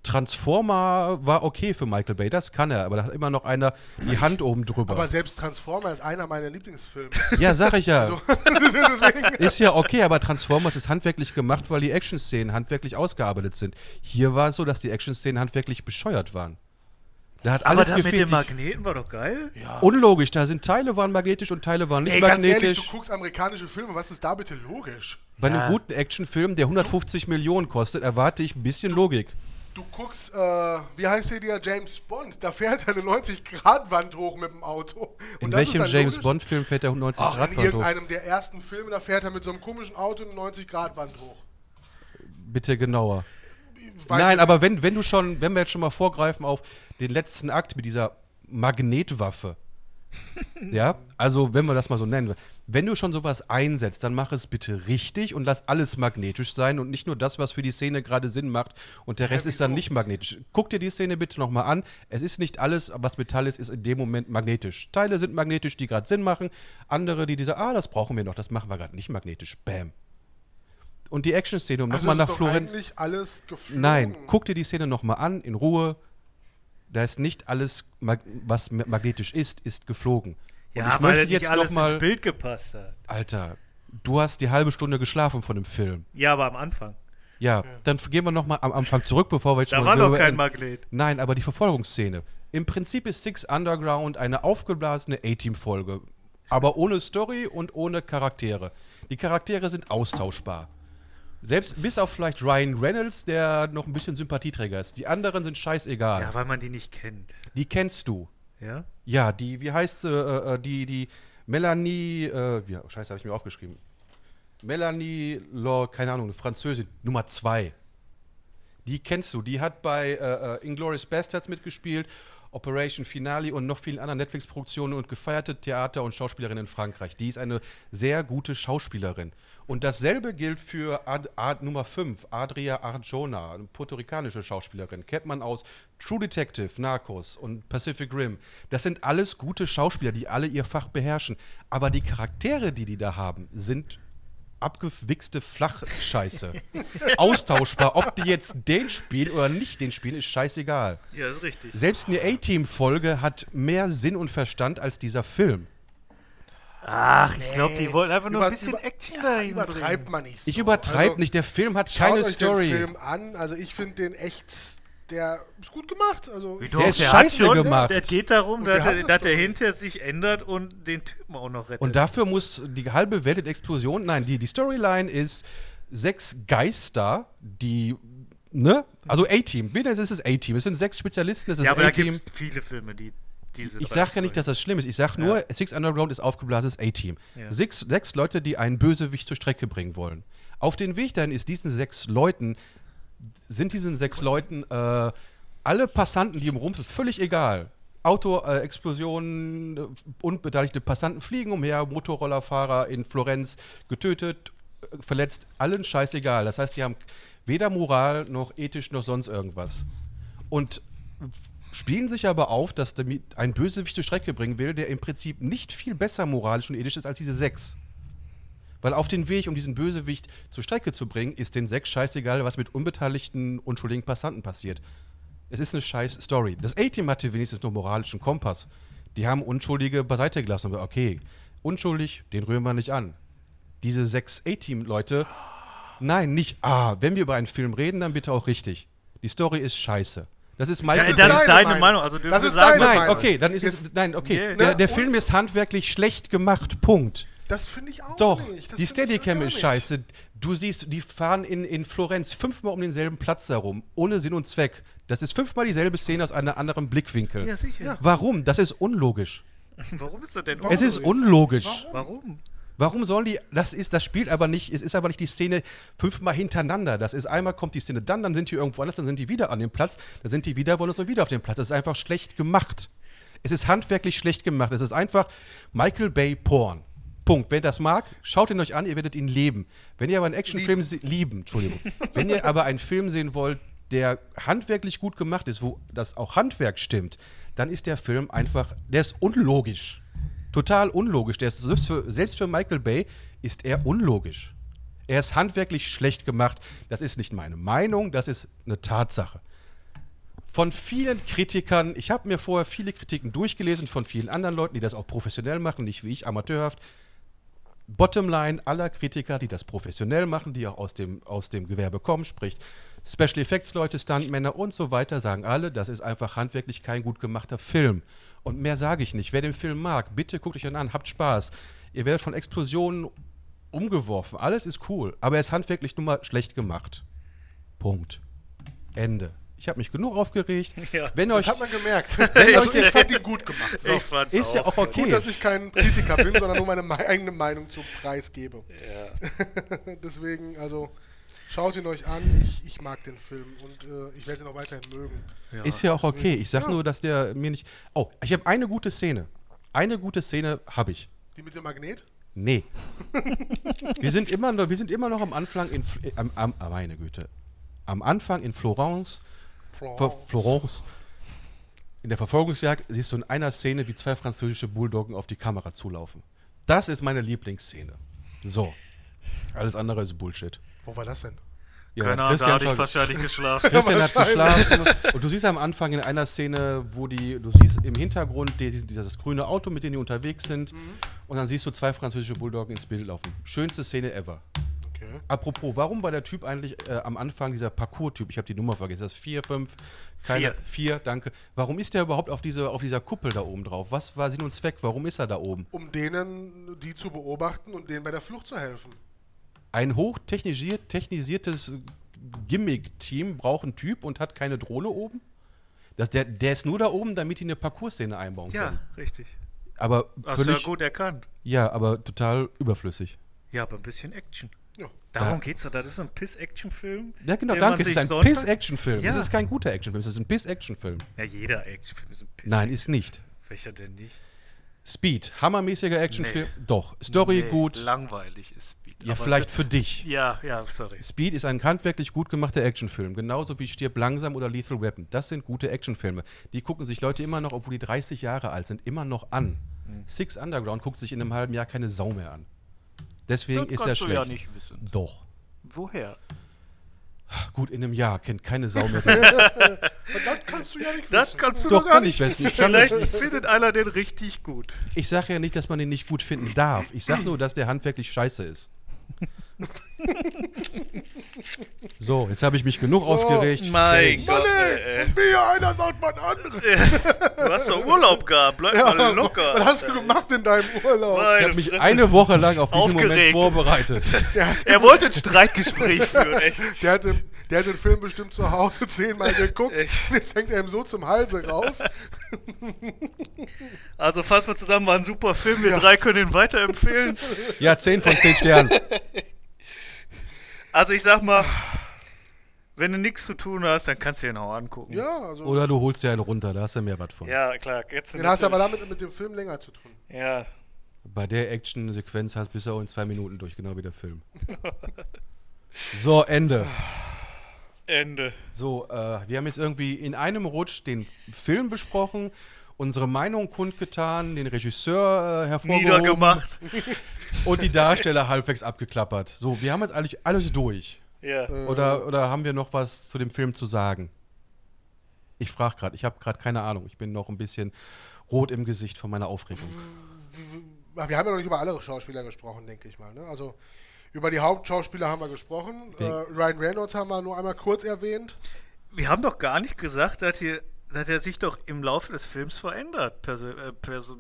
S2: Transformer war okay für Michael Bay, das kann er, aber da hat immer noch einer die Hand oben drüber.
S1: Aber selbst Transformer ist einer meiner Lieblingsfilme.
S2: ja, sag ich ja.
S1: So, deswegen,
S2: Ist ja okay, aber Transformers ist handwerklich gemacht, weil die Action-Szenen handwerklich ausgearbeitet sind. Hier war es so, dass die Action-Szenen handwerklich bescheuert waren. Da hat
S3: Aber
S2: alles
S3: das mit
S2: gefehlt.
S3: den Magneten war doch geil.
S1: ja.
S2: Unlogisch, da sind Teile waren magnetisch und Teile waren nicht
S1: Ey, ganz ehrlich,
S2: magnetisch.
S1: du guckst amerikanische Filme, was ist da bitte logisch?
S2: Bei
S3: Ja.
S2: einem guten Actionfilm, der 150 Millionen kostet, erwarte ich ein bisschen Logik.
S1: Du guckst, äh, wie heißt der dir, James Bond, da fährt er eine 90-Grad-Wand hoch mit dem Auto. Und
S2: In welchem James? Bond-Film fährt der 90
S1: Ach,
S2: Grad
S1: in
S2: Wand hoch?
S1: irgendeinem der ersten Filme, da fährt er mit so einem komischen Auto eine 90-Grad-Wand hoch.
S2: Bitte genauer. Nein, aber wenn, wenn du schon, wenn wir jetzt schon mal vorgreifen auf den letzten Akt mit dieser Magnetwaffe. ja, also wenn wir das mal so nennen. Wenn du schon sowas einsetzt, dann mach es bitte richtig und lass alles magnetisch sein und nicht nur das, was für die Szene gerade Sinn macht und der Rest ist dann nicht magnetisch. Guck dir die Szene bitte nochmal an. Es ist nicht alles, was Metall ist, ist in dem Moment magnetisch. Teile sind magnetisch, die gerade Sinn machen. Andere, die diese, ah, das brauchen wir noch, das machen wir gerade nicht magnetisch. Bam. Und die Action-Szene, um
S1: Also
S2: nochmal
S1: ist
S2: nach Florenz.
S1: eigentlich alles geflogen.
S2: Nein, guck dir die Szene nochmal an, in Ruhe. Da ist nicht alles, was ma- magnetisch ist, ist geflogen. Und
S3: Ja,
S2: ich
S3: weil
S2: möchte
S3: nicht
S2: jetzt
S3: alles
S2: nochmal.
S3: ins Bild gepasst hat.
S2: Alter, du hast die halbe Stunde geschlafen von dem Film.
S3: Ja, aber am Anfang.
S2: Ja, dann gehen wir nochmal am Anfang zurück, bevor wir jetzt
S3: Da war
S2: mal
S3: doch kein
S2: in-
S3: Magnet.
S2: Nein, aber die Verfolgungsszene. Im Prinzip ist Six Underground eine aufgeblasene A-Team-Folge. Aber ohne Story und ohne Charaktere. Die Charaktere sind austauschbar. Selbst bis auf vielleicht Ryan Reynolds, der noch ein bisschen Sympathieträger ist. Die anderen sind scheißegal.
S3: Ja, weil man die nicht kennt.
S2: Die kennst du.
S3: Ja?
S2: Ja, die, wie heißt sie, äh, äh, die, die Melanie, äh, wie, scheiße, habe ich mir aufgeschrieben. Melanie, Law, keine Ahnung, eine Französin, Nummer zwei. Die kennst du, die hat bei äh, äh, Inglourious Bastards mitgespielt, Operation Finale und noch vielen anderen Netflix-Produktionen und gefeierte Theater- und Schauspielerin in Frankreich. Die ist eine sehr gute Schauspielerin. Und dasselbe gilt für Ad, Ad, Nummer 5, Adria Arjona, eine puerto-ricanische Schauspielerin. Kennt man aus True Detective, Narcos und Pacific Rim. Das sind alles gute Schauspieler, die alle ihr Fach beherrschen. Aber die Charaktere, die die da haben, sind abgewichste Flachscheiße. Austauschbar. Ob die jetzt den spielen oder nicht den spielen, ist scheißegal.
S3: Ja, ist richtig.
S2: Selbst eine A-Team-Folge hat mehr Sinn und Verstand als dieser Film.
S3: Ach, ich glaube, die wollten einfach nur ein
S1: Über-
S3: bisschen
S1: über-
S3: Action
S1: ja,
S3: dahin
S1: Übertreibt
S3: bringen.
S1: man nicht so.
S2: Ich übertreibe
S1: Also,
S2: nicht, der Film hat keine
S1: euch
S2: Story.
S1: den Film an. Also ich finde den echt, der ist gut gemacht. Also
S3: Wie
S2: Der ist scheiße
S3: schon-
S2: gemacht.
S3: Der geht darum, dass,
S1: der
S3: er- dass er
S1: Story.
S3: hinter sich ändert und den Typen auch noch rettet.
S2: Und dafür muss die halbe Welt in Explosion. Nein, die, die Storyline ist sechs Geister, die. Ne? Also A-Team. Wieder ist es A-Team. Es sind sechs Spezialisten, es ist
S3: ja, aber da
S2: A-Team.
S3: gibt es viele Filme, die diese
S2: Ich sage ja nicht, dass das schlimm ist. Ich sage nur, Six Underground ist aufgeblasenes A-Team.
S3: Ja.
S2: Sechs, sechs Leute, die einen Bösewicht zur Strecke bringen wollen. Auf den Weg dahin ist diesen sechs Leuten, sind diesen sechs Leuten äh, alle Passanten, die im Rumpf völlig egal. Auto, äh, äh, unbeteiligte Passanten fliegen umher, Motorrollerfahrer in Florenz getötet, äh, verletzt, allen scheißegal. Das heißt, die haben weder Moral noch ethisch noch sonst irgendwas. Und spielen sich aber auf, dass ein Bösewicht zur Strecke bringen will, der im Prinzip nicht viel besser moralisch und ethisch ist als diese sechs. Weil auf den Weg, um diesen Bösewicht zur Strecke zu bringen, ist den sechs scheißegal, was mit unbeteiligten, unschuldigen Passanten passiert. Es ist eine scheiß Story. Das A-Team hatte wenigstens noch moralischen Kompass. Die haben Unschuldige beiseite gelassen und gesagt, okay, unschuldig, den rühren wir nicht an. Diese sechs A-Team-Leute, nein, nicht, ah, wenn wir über einen Film reden, dann bitte auch richtig. Die Story ist scheiße. Das ist
S3: Ja,
S2: Michael
S3: das
S1: deine
S3: ist deine
S1: Meinung.
S3: Meinung. Also
S1: Das ist
S3: sagen,
S1: deine
S2: Nein,
S1: Meinung.
S2: okay, dann ist es. Nein, okay.
S3: Nee.
S2: Der, der Film ist handwerklich schlecht gemacht. Punkt.
S1: Das finde ich auch
S2: Doch,
S1: nicht. Das
S2: die Steadicam ist scheiße. Du siehst, die fahren in, in Florenz fünfmal um denselben Platz herum, ohne Sinn und Zweck. Das ist fünfmal dieselbe Szene aus einem anderen Blickwinkel.
S3: Ja, sicher.
S2: Warum? Das ist unlogisch.
S3: Warum ist das denn
S2: Es ist
S3: unlogisch?
S2: unlogisch.
S3: Warum?
S2: Warum sollen die, das ist, das spielt aber nicht, es ist aber nicht die Szene fünfmal hintereinander. Das ist einmal kommt die Szene dann, dann sind die irgendwo anders, dann sind die wieder an dem Platz, dann sind die wieder woanders und wieder auf dem Platz. Das ist einfach schlecht gemacht. Es ist handwerklich schlecht gemacht. Es ist einfach Michael Bay Porn. Punkt. Wer das mag, schaut ihn euch an, ihr werdet ihn leben. Wenn ihr aber einen Actionfilm se- lieben, Entschuldigung. Wenn ihr aber einen Film sehen wollt, der handwerklich gut gemacht ist, wo das auch Handwerk stimmt, dann ist der Film einfach, der ist unlogisch. Total unlogisch. Der ist selbst für, selbst für Michael Bay ist er unlogisch. Er ist handwerklich schlecht gemacht. Das ist nicht meine Meinung, das ist eine Tatsache. Von vielen Kritikern, ich habe mir vorher viele Kritiken durchgelesen von vielen anderen Leuten, die das auch professionell machen, nicht wie ich, amateurhaft. Bottomline aller Kritiker, die das professionell machen, die auch aus dem, aus dem Gewerbe kommen, sprich Special Effects Leute, Stuntmänner und so weiter, sagen alle, das ist einfach handwerklich kein gut gemachter Film. Und mehr sage ich nicht. Wer den Film mag, bitte guckt euch ihn an, habt Spaß. Ihr werdet von Explosionen umgeworfen. Alles ist cool, aber er ist handwerklich nun mal schlecht gemacht. Punkt. Ende. Ich habe mich genug aufgeregt.
S3: Ja,
S2: Wenn
S1: Das
S2: euch
S1: hat man gemerkt. also ich fand ihn gut gemacht. So.
S3: Ich fand's
S2: ist ja auch okay.
S1: Gut, dass ich kein Kritiker bin, sondern nur meine mei- eigene Meinung zum Preis gebe. Deswegen, also schaut ihn euch an. Ich, ich mag den Film und äh, ich werde ihn auch weiterhin mögen.
S3: Ja.
S2: Ist ja auch okay. Ich sag
S1: Ja.
S2: nur, dass der mir nicht. Oh, ich habe eine gute Szene. Eine gute Szene habe ich.
S1: Die mit dem Magnet?
S2: Nee. wir, sind immer noch, wir sind immer noch am Anfang in. Äh, am, am, meine Güte. Am Anfang in Florence. Ver- Florence. In der Verfolgungsjagd siehst du in einer Szene, wie zwei französische Bulldoggen auf die Kamera zulaufen. Das ist meine Lieblingsszene. So. Alles andere ist Bullshit.
S1: Wo war das denn?
S2: Ja,
S3: Keine Ahnung, da
S2: Christian
S3: hatte ich wahrscheinlich geschlafen.
S2: Christian hat geschlafen und du siehst am Anfang in einer Szene, wo die, du siehst im Hintergrund die- dieses grüne Auto, mit dem die unterwegs sind und dann siehst du zwei französische Bulldoggen ins Bild laufen. Schönste Szene ever.
S1: Okay.
S2: Apropos, warum war der Typ eigentlich äh, am Anfang dieser Parcours-Typ? Ich habe die Nummer vergessen. Das ist vier, fünf, keine,
S3: Vier.
S2: vier, danke. Warum ist der überhaupt auf, diese, auf dieser Kuppel da oben drauf? Was war Sinn und Zweck? Warum ist er da oben?
S1: Um denen, die zu beobachten und denen bei der Flucht zu helfen.
S2: Ein hochtechnisiertes technisiertes Gimmick-Team braucht einen Typ und hat keine Drohne oben? Das, der, der ist nur da oben, damit die eine Parcours-Szene einbauen
S3: Ja,
S2: können.
S3: richtig.
S2: Aber
S3: Hast du ja
S2: völlig,
S3: gut erkannt.
S2: ja, aber total überflüssig.
S3: Ja, aber ein bisschen Action. Darum geht's doch. Das ist ein Piss-Action-Film.
S2: Ja, genau, danke. Es ist ein Piss-Action-Film.
S3: Ja.
S2: Es ist kein guter Actionfilm, es ist ein Piss-Action-Film.
S3: Ja, jeder Actionfilm ist ein Piss.
S2: Nein, ist nicht.
S3: Welcher denn nicht?
S2: Speed, hammermäßiger Actionfilm. Doch, Story
S3: Nee,
S2: gut.
S3: Langweilig ist Speed.
S2: Ja,
S3: Aber
S2: vielleicht für dich.
S3: Ja, ja, sorry.
S2: Speed ist ein handwerklich gut gemachter Actionfilm, genauso wie Stirb langsam oder Lethal Weapon. Das sind gute Actionfilme. Die gucken sich Leute immer noch, obwohl die 30 Jahre alt sind, immer noch an.
S3: Hm.
S2: Six Underground guckt sich in einem halben Jahr keine Sau mehr an. Deswegen
S3: Das
S2: ist er
S3: kannst du
S2: schlecht.
S3: ja nicht wissen.
S2: Doch.
S3: Woher?
S2: Gut, in einem Jahr kennt keine Sau mehr. den-
S1: das kannst du ja nicht
S3: Das
S1: wissen.
S3: kannst du
S2: Doch,
S3: doch gar
S2: kann
S3: nicht
S2: ich wissen. Ich
S3: Vielleicht findet einer den richtig gut.
S2: Ich sage ja nicht, dass man den nicht gut finden darf. Ich sage nur, dass der handwerklich scheiße ist. So, jetzt habe ich mich genug aufgeregt.
S3: Mein
S1: Mann,
S3: Gott,
S1: ey,
S3: ey.
S1: wie einer sagt man andere.
S3: Du hast doch Urlaub gehabt. Bleib mal locker.
S1: Was hast du gemacht in deinem Urlaub?
S2: Ich
S3: Meine
S2: habe mich
S3: Fresse.
S2: eine Woche lang auf diesen Moment
S3: Aufgeregt.
S2: vorbereitet.
S1: Der hat,
S3: Er wollte ein Streitgespräch führen, echt.
S1: der, hat den, der hat den Film bestimmt zu Hause zehnmal geguckt. Jetzt hängt er ihm so zum Halse raus.
S3: Also fassen wir zusammen, war ein super Film. Wir drei können ihn weiterempfehlen.
S2: Ja, 10 von 10 Sternen.
S3: Also ich sag mal, wenn du nichts zu tun hast, dann kannst du ihn auch angucken.
S1: Ja, also.
S2: Oder du holst dir einen runter, da hast du mehr was von.
S3: Ja, klar. Jetzt
S1: den hast du aber damit mit dem Film länger zu tun.
S3: Ja,
S2: Bei der Action-Sequenz hast bist du auch in zwei Minuten durch, genau wie der Film. So, Ende.
S3: Ende.
S2: So, äh, wir haben jetzt irgendwie in einem Rutsch den Film besprochen, unsere Meinung kundgetan, den Regisseur äh, hervorgehoben
S3: Niedergemacht.
S2: und die Darsteller halbwegs abgeklappert. So, wir haben jetzt eigentlich alles durch.
S3: Ja.
S2: Oder, oder haben wir noch was zu dem Film zu sagen? Ich frage gerade, ich habe gerade keine Ahnung. Ich bin noch ein bisschen rot im Gesicht von meiner Aufregung.
S1: Wir haben ja noch nicht über alle Schauspieler gesprochen, denke ich mal. Ne? Also über die Hauptschauspieler haben wir gesprochen. Äh, Ryan Reynolds haben wir nur einmal kurz erwähnt.
S3: Wir haben doch gar nicht gesagt, dass, hier, dass er sich doch im Laufe des Films verändert. Perso äh, Perso?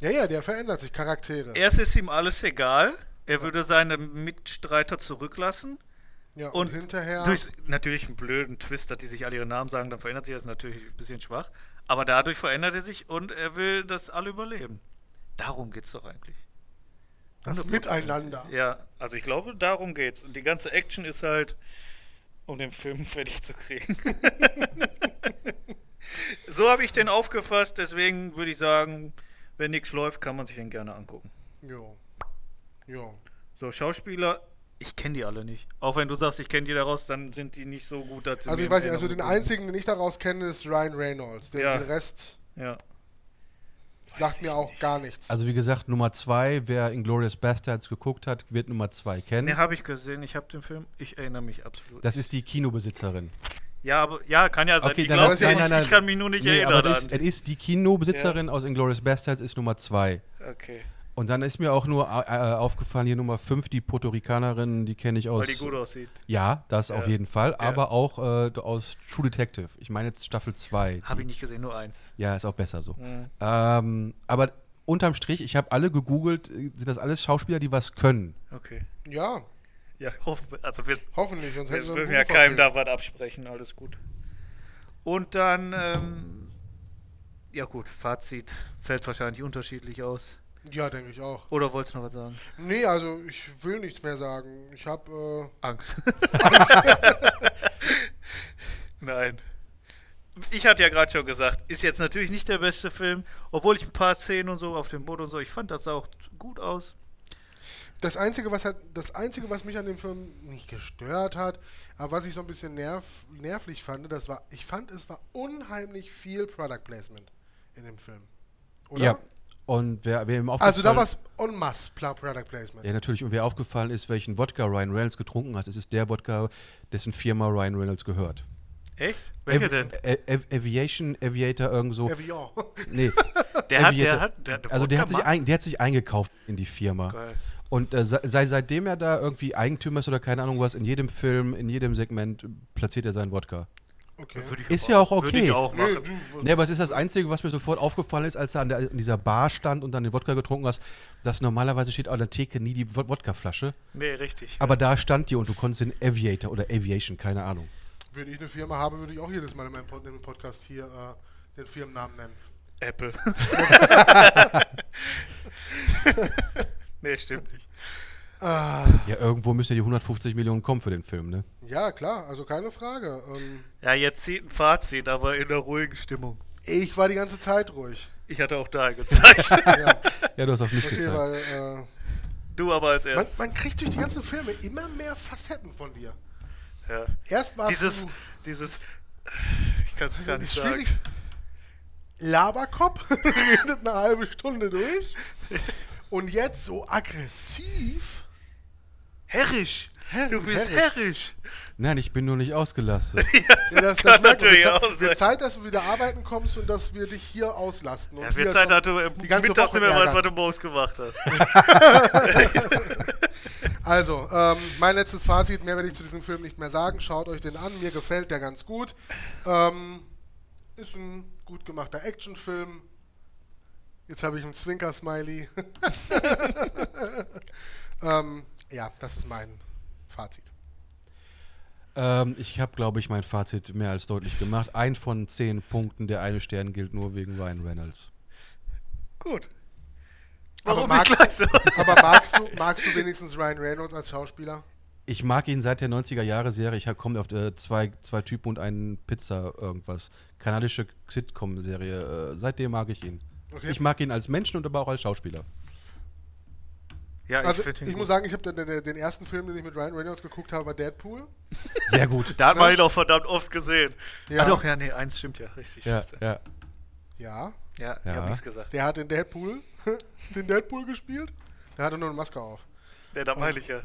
S1: Ja, ja, der verändert sich, Charaktere.
S3: Erst ist ihm alles egal. Er würde seine Mitstreiter zurücklassen.
S1: ja, und,
S3: Und
S1: hinterher.
S3: durch natürlich einen blöden Twist, dass die sich alle ihren Namen sagen, dann verändert sich das natürlich ein bisschen schwach. Aber dadurch verändert er sich und er will, dass alle überleben. Darum geht's doch eigentlich.
S1: das Miteinander.
S3: Ja, also ich glaube, darum geht's. Und die ganze Action ist halt, um den Film fertig zu kriegen. so habe ich den aufgefasst, deswegen würde ich sagen, wenn nichts läuft, kann man sich den gerne angucken.
S1: Jo. Jo.
S3: So, Schauspieler, ich kenne die alle nicht. Auch wenn du sagst, ich kenne die daraus, dann sind die nicht so gut dazu.
S1: Also ich weiß nicht, also den einzigen, den ich daraus kenne, ist Ryan Reynolds. Den,
S3: Ja.
S1: den Rest
S3: Ja.
S1: sagt mir auch gar nichts.
S2: Also wie gesagt, Nummer zwei, wer Inglourious Bastards geguckt hat, wird Nummer zwei kennen.
S3: Ne, habe ich gesehen, ich habe den Film, ich erinnere mich absolut.
S2: Das ist die Kinobesitzerin.
S3: Ja, aber ja, kann ja sein.
S2: Okay,
S3: ich,
S2: dann
S3: glaub,
S1: lass- nein,
S3: ich,
S1: nein,
S2: nein.
S3: ich kann mich nur nicht
S2: Nee,
S3: erinnern.
S2: aber das ist, es ist die Kinobesitzerin aus Inglourious Bastards, ist Nummer zwei.
S3: Okay,
S2: Und dann ist mir auch nur äh, äh, aufgefallen, hier Nummer fünf, die Puerto Ricanerin, die kenne ich aus.
S3: weil die gut aussieht.
S2: Ja, das
S3: Ja.
S2: auf jeden Fall, aber auch äh, aus True Detective. Ich meine jetzt Staffel 2.
S3: Habe ich nicht gesehen, nur eins.
S2: Ja, ist auch besser so.
S3: Mhm.
S2: Ähm, aber unterm Strich, ich habe alle gegoogelt, äh, sind das alles Schauspieler, die was können.
S3: Okay.
S1: ja,
S3: Ja, hoff, also wir,
S1: hoffentlich. Sonst
S3: wir würden ja keinem da was absprechen, alles gut. Und dann, ähm, ja gut, Fazit fällt wahrscheinlich unterschiedlich aus.
S1: Ja, denke ich auch.
S3: Oder wolltest du noch was sagen?
S1: Nee, also ich will nichts mehr sagen. Ich habe äh,
S3: Angst. Nein. Ich hatte ja gerade schon gesagt, ist jetzt natürlich nicht der beste Film, obwohl ich ein paar Szenen und so auf dem Boot und so, ich fand das auch gut aus.
S1: Das einzige, was hat, das einzige, was mich an dem Film nicht gestört hat, aber was ich so ein bisschen nerv, nervlich fand, das war, ich fand, es war unheimlich viel Product Placement in dem Film. Oder?
S2: Ja. Und wer, wer ihm
S1: Also da
S2: aufgefallen-
S1: war es en masse Pla- Product Placement.
S2: Ja, natürlich. Und wer aufgefallen ist, welchen Wodka Ryan Reynolds getrunken hat, das ist der Wodka, dessen Firma Ryan Reynolds gehört.
S3: Echt? Welche
S2: Av-
S3: denn?
S2: Av- Av- Aviation, Aviator, irgendso.
S1: Evian.
S2: nee.
S3: Der hat, der
S2: Aviator.
S3: hat, der hat
S2: also der hat, sich ein, der hat sich eingekauft in die Firma.
S3: Geil.
S2: Und äh, sei, sei- seitdem er da irgendwie Eigentümer ist oder keine Ahnung was, in jedem Film, in jedem Segment platziert er seinen Wodka.
S1: Okay.
S3: Würde ich
S2: Ist ja auch
S3: Würde
S2: okay.
S3: ich auch
S1: Nee,
S3: machen.
S1: du,
S2: Ne, aber es ist das Einzige, was mir sofort aufgefallen ist, als er an, der, an dieser Bar stand und dann den Wodka getrunken hast, dass normalerweise steht an der Theke nie die Wod- Wodkaflasche.
S3: Nee, richtig.
S2: Aber da stand die und du konntest den Aviator oder Aviation, keine Ahnung.
S1: Wenn ich eine Firma habe, würde ich auch jedes Mal in meinem Pod in dem Podcast hier äh, den Firmennamen nennen.
S3: Apple. nee, stimmt nicht.
S1: Ah,
S2: Ja, irgendwo müssen ja die 150 Millionen kommen für den Film, ne?
S1: ja, klar, also keine Frage. Ähm,
S3: Ja, jetzt zieht ein Fazit, aber in einer ruhigen Stimmung.
S1: ich war die ganze Zeit ruhig.
S3: Ich hatte auch da gezeigt.
S1: Ja,
S2: Ja, du hast auf mich
S1: okay,
S2: gezeigt.
S1: weil äh,
S3: du aber als
S1: man,
S3: erstes.
S1: man kriegt durch die ganzen Filme immer mehr Facetten von dir.
S3: Ja.
S1: Erst warst
S3: Dieses,
S1: du
S3: dieses, ich kann es gar nicht
S1: ist
S3: sagen.
S1: schwierig. Laberkopf, redet eine halbe Stunde durch. Und jetzt so aggressiv.
S3: Herrisch.
S1: Herr-
S3: Du bist
S1: herrisch.
S3: herrisch.
S2: Nein, ich bin nur nicht ausgelastet.
S1: Ja, das,
S3: Kann
S1: das merkt man.
S3: natürlich
S1: Wird, wird. Zeit, dass du wieder arbeiten kommst und dass wir dich hier auslasten. Und
S3: Ja, wird Zeit, dass du äh,
S1: die ganze
S3: mittags nicht mehr weißt, was du morgens gemacht hast.
S1: Also, ähm, mein letztes Fazit, mehr werde ich zu diesem Film nicht mehr sagen. Schaut euch den an, mir gefällt der ganz gut. Ähm, ist ein gut gemachter Actionfilm. Jetzt habe ich einen Zwinker-Smiley. ähm, ja, das ist mein Fazit.
S2: ähm, ich habe, glaube ich, mein Fazit mehr als deutlich gemacht. Ein von zehn Punkten, der eine Stern gilt nur wegen Ryan Reynolds.
S3: Gut.
S1: Aber
S3: Warum
S1: magst-
S3: nicht gleich so?
S1: Aber magst du, magst du wenigstens Ryan Reynolds als Schauspieler?
S2: Ich mag ihn seit der 90er-Jahre-Serie. Ich komme auf äh, zwei, zwei Typen und einen Pizza irgendwas. Kanadische Sitcom-Serie. Äh, seitdem mag ich ihn.
S1: Okay.
S2: Ich mag ihn als Menschen und aber auch als Schauspieler.
S3: Ja,
S1: Also, ich
S3: gut.
S1: muss sagen, ich habe den, den, den ersten Film, den ich mit Ryan Reynolds geguckt habe, war Deadpool.
S2: Sehr gut.
S3: Da hat man ihn auch verdammt oft gesehen.
S1: Ja.
S3: Ah doch, ja, nee, eins stimmt ja, richtig.
S2: ja,
S3: scheiße.
S2: ja.
S1: Ja,
S3: Ja, ich
S2: Ja.
S3: hab nichts gesagt.
S1: der hat in Deadpool den Deadpool gespielt. Der hatte nur eine Maske auf.
S3: Der, da meine ich ja.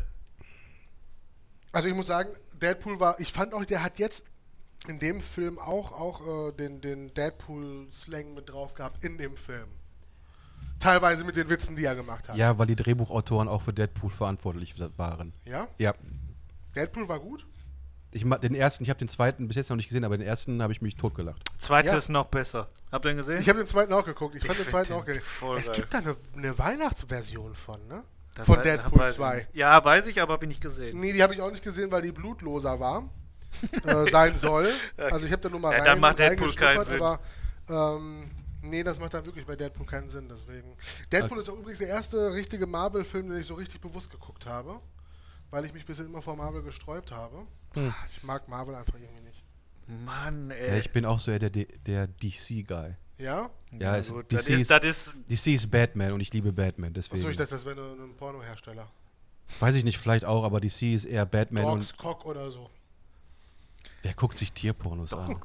S1: Also ich muss sagen, Deadpool war, ich fand auch, der hat jetzt in dem Film auch, auch äh, den, den Deadpool-Slang mit drauf gehabt in dem Film. Teilweise mit den Witzen, die er gemacht hat.
S2: Ja, weil die Drehbuchautoren auch für Deadpool verantwortlich waren.
S1: Ja?
S2: Ja.
S1: Deadpool war gut?
S2: Ich den ersten, ich habe den zweiten bis jetzt noch nicht gesehen, aber den ersten habe ich mich totgelacht.
S3: Zweite
S1: Ja.
S3: ist noch besser. Habt ihr ihn gesehen?
S1: Ich habe den zweiten auch geguckt. Ich, fand den zweiten
S3: den
S1: auch geil. Es
S3: geil.
S1: gibt da eine, eine Weihnachtsversion von, ne?
S3: Da
S1: von Deadpool
S3: weiß ich
S1: 2.
S3: nicht. Ja, weiß ich, aber hab ich nicht gesehen.
S1: Nee, die habe ich auch nicht gesehen, weil die blutloser war. äh, sein soll. Also ich habe da nur mal
S3: Ja,
S1: rein,
S3: dann macht Deadpool keinen
S1: reingeschnuppert, Aber ähm, nee, das macht dann wirklich bei Deadpool keinen Sinn. Deswegen. Deadpool ist auch übrigens der erste richtige Marvel-Film, den ich so richtig bewusst geguckt habe. Weil ich mich bisher immer vor Marvel gesträubt habe. Ich mag Marvel einfach irgendwie nicht.
S3: Mann,
S2: Ja,
S3: ey.
S2: ich bin auch so eher der, D- der DC-Guy.
S1: Ja?
S2: Ja, es,
S3: gut,
S2: DC,
S3: das, ist,
S2: ist,
S3: das ist.
S2: DC ist Batman und ich liebe Batman, deswegen.
S1: Achso, ich dachte, das wäre nur ein Pornohersteller.
S2: Weiß ich nicht, vielleicht auch, aber DC ist eher Batman
S1: Dogs,
S2: und
S1: Cock oder so.
S2: Wer guckt sich Tierpornos an?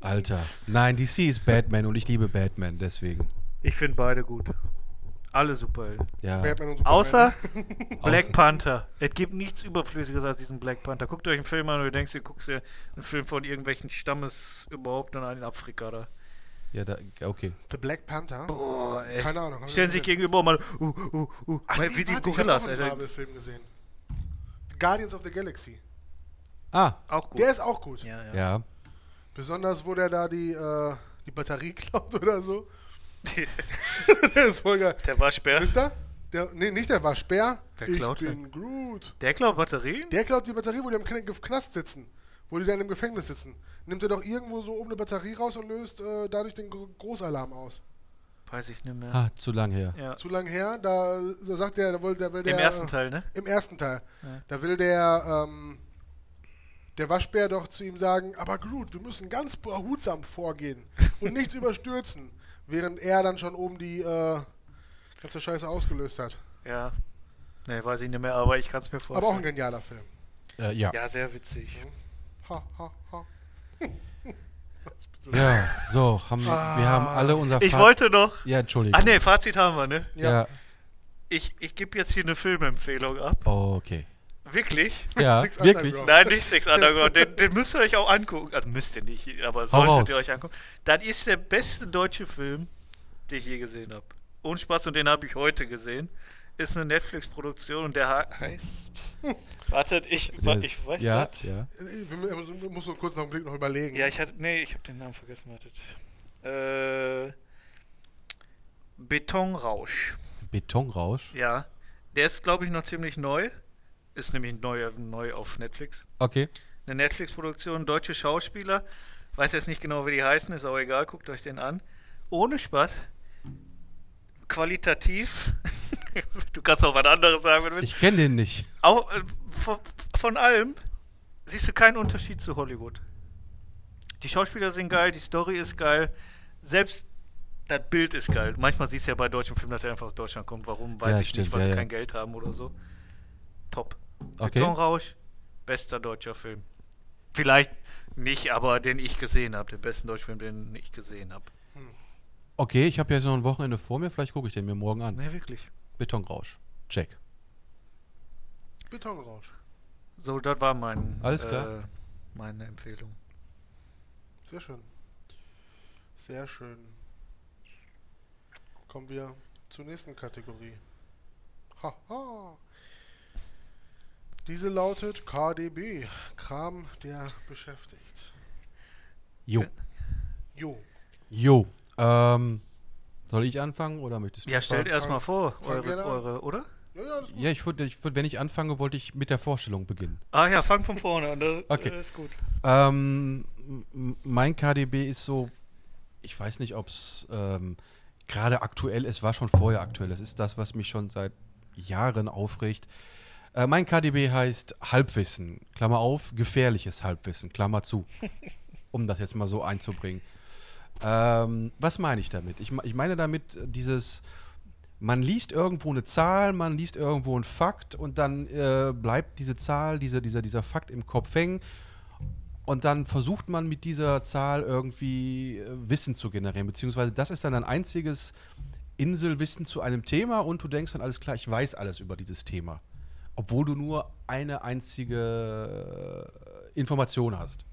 S2: Alter. Nein, DC ist Batman und ich liebe Batman, deswegen.
S3: Ich finde beide gut. Alle Superhelden.
S2: Ja.
S1: Batman und Superman.
S3: Außer Black Panther. Es gibt nichts Überflüssiges als diesen Black Panther. Guckt euch einen Film an und du denkst, ihr guckst dir einen Film von irgendwelchen Stammes überhaupt und in Afrika da.
S2: Ja, da, okay.
S1: The Black Panther.
S3: Boah, ey.
S1: Keine Ahnung.
S3: Stellen sich gegenüber und mal, uh, uh, uh,
S1: Ach,
S3: mal
S1: nee,
S3: wie die
S1: warte, ich hab
S3: Gorillas,
S1: noch einen. Marvel-Film gesehen. Guardians of the Galaxy.
S2: Ah,
S3: Auch gut.
S1: Der ist auch gut.
S3: ja, ja.
S2: ja.
S1: Besonders, wo der da die, äh, die Batterie klaut oder so. der ist voll geil.
S3: Der war Sperr.
S1: Wisst ihr? Der, nee, nicht der war Speer.
S3: Wer
S1: ich
S3: klaut
S1: bin Groot.
S3: Der klaut Batterien?
S1: Der klaut die Batterie, wo die im Kn- Knast sitzen. Wo die dann im Gefängnis sitzen. Nimmt er doch irgendwo so oben eine Batterie raus und löst äh, dadurch den Gro- Großalarm aus.
S3: Weiß ich nicht mehr.
S2: Ah, zu lang her.
S3: Ja.
S1: Zu lang her, da, da sagt der, da will, da will der.
S3: Im ersten Teil, ne?
S1: Im ersten Teil.
S3: Ja.
S1: Da will der, ähm, der Waschbär doch zu ihm sagen, aber Groot, wir müssen ganz behutsam vorgehen und nichts überstürzen. Während er dann schon oben die äh, ganze Scheiße ausgelöst hat.
S3: Ja. Ne, weiß ich nicht mehr, aber ich kann es mir vorstellen.
S1: Aber auch ein genialer Film.
S2: Äh, ja.
S3: Ja, sehr witzig.
S1: Ha, ha, ha.
S2: Ja, so, haben, wir haben alle unser
S3: Ich
S2: Faz-
S3: wollte noch.
S2: Ja, Entschuldigung.
S3: Ach ne, Fazit haben wir, ne?
S1: Ja.
S2: Ja.
S3: Ich, ich gebe jetzt hier eine Filmempfehlung ab.
S2: Oh, okay.
S3: Wirklich?
S2: Ja,
S1: Six
S2: wirklich.
S1: Underground.
S3: Nein, nicht Six Underground. Den, den müsst ihr euch auch angucken. Also müsst ihr nicht, aber solltet ihr euch angucken. Das ist der beste deutsche Film, den ich je gesehen habe. Ohne Spaß und den habe ich heute gesehen. ist eine Netflix-Produktion und der he- heißt. Wartet, ich,
S2: Das-
S3: ich weiß
S2: ja,
S3: das.
S2: ja.
S1: Ich muss- so kurz noch einen Blick noch überlegen.
S3: Ja, ich hatte. Nee, ich habe den Namen vergessen, wartet. Äh. Betonrausch.
S2: Betonrausch.
S3: Ja. Der ist, glaube ich, noch ziemlich neu. Ist nämlich neu, neu auf Netflix.
S2: Okay.
S3: Eine Netflix-Produktion, deutsche Schauspieler. Weiß jetzt nicht genau, wie die heißen, ist auch egal, guckt euch den an. Ohne Spaß. Qualitativ. du kannst auch was anderes sagen, wenn du willst.
S2: Ich kenne den nicht.
S3: Auch, äh, von, von allem siehst du keinen Unterschied zu Hollywood. Die Schauspieler sind geil, die Story ist geil, selbst das Bild ist geil. Manchmal siehst du ja bei deutschen Filmen, dass er einfach aus Deutschland kommt. Warum, weiß
S2: Ja,
S3: ich
S2: stimmt,
S3: nicht, weil
S2: ja,
S3: sie
S2: ja.
S3: kein Geld haben oder so. Top.
S2: Okay.
S3: Betonrausch, bester deutscher Film. Vielleicht nicht, aber den ich gesehen habe. Den besten deutschen Film, den ich gesehen habe.
S2: Okay, ich habe ja so ein Wochenende vor mir, vielleicht gucke ich den mir morgen an.
S3: Ne, wirklich.
S2: Betonrausch. Check.
S1: Betonrausch.
S3: So, das war mein,
S2: Alles klar.
S3: Äh, meine Empfehlung.
S1: Sehr schön. Sehr schön. Kommen wir zur nächsten Kategorie. Haha. Diese lautet KDB. Kram, der beschäftigt.
S2: Jo.
S1: Jo.
S2: Jo. Ähm, soll ich anfangen oder möchtest du?
S3: Ja, stellt erstmal vor, eure, eure, oder?
S1: Ja, ja.
S2: Ja, ich würde, ich würd, wenn ich anfange, wollte ich mit der Vorstellung beginnen.
S3: Ah ja, fang von vorne an. Das
S2: Okay.
S3: ist gut.
S2: Ähm, mein KDB ist so, ich weiß nicht, ob es ähm, gerade aktuell ist, war schon vorher aktuell. Es ist das, was mich schon seit Jahren aufregt. Äh, mein KDB heißt Halbwissen, Klammer auf, gefährliches Halbwissen, Klammer zu. um das jetzt mal so einzubringen. Ähm, was meine ich damit? Ich, ich meine damit dieses, man liest irgendwo eine Zahl, man liest irgendwo einen Fakt und dann äh, bleibt diese Zahl, diese, dieser, dieser Fakt im Kopf hängen und dann versucht man mit dieser Zahl irgendwie äh, Wissen zu generieren, beziehungsweise das ist dann ein einziges Inselwissen zu einem Thema und du denkst dann, alles klar, ich weiß alles über dieses Thema. Obwohl du nur eine einzige äh, Information hast.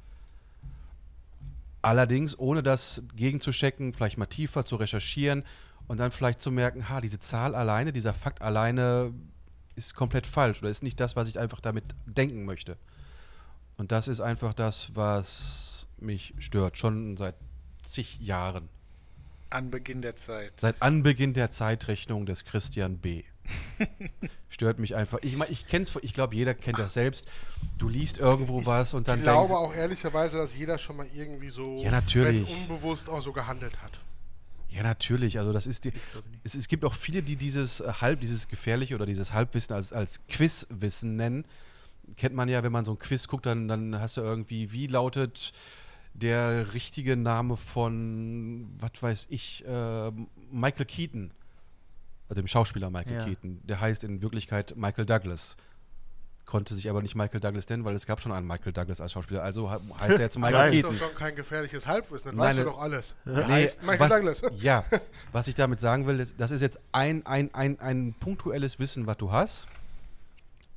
S2: Allerdings, ohne das gegenzuchecken, vielleicht mal tiefer zu recherchieren und dann vielleicht zu merken, ha, diese Zahl alleine, dieser Fakt alleine ist komplett falsch oder ist nicht das, was ich einfach damit denken möchte. Und das ist einfach das, was mich stört, schon seit zig Jahren.
S3: An Beginn der Zeit.
S2: Seit Anbeginn der Zeitrechnung des Christian B. Stört mich einfach. Ich, mein, ich kenn's, ich glaube, jeder kennt das selbst. Du liest irgendwo was und dann
S1: Ich glaube
S2: denkst,
S1: auch ehrlicherweise, dass jeder schon mal irgendwie so,
S2: Ja, natürlich.
S1: wenn unbewusst auch so gehandelt hat.
S2: Ja, natürlich. Also das ist die. Es, es gibt auch viele, die dieses äh, halb, dieses gefährliche oder dieses Halbwissen als, als Quizwissen nennen. Kennt man ja, wenn man so ein Quiz guckt, dann, dann hast du irgendwie, wie lautet der richtige Name von, was weiß ich, äh, Michael Keaton. Also dem Schauspieler Michael
S3: Ja.
S2: Keaton. Der heißt in Wirklichkeit Michael Douglas. Konnte sich aber nicht Michael Douglas nennen, weil es gab schon einen Michael Douglas als Schauspieler. Also he- heißt er jetzt Michael
S1: Das ist
S2: Keaton.
S1: doch schon kein gefährliches Halbwissen, dann
S2: Nein,
S1: weißt du doch alles.
S2: Nee,
S1: Der heißt Michael
S2: was,
S1: Douglas.
S2: Ja, was ich damit sagen will, ist, das ist jetzt ein, ein, ein, ein punktuelles Wissen, was du hast,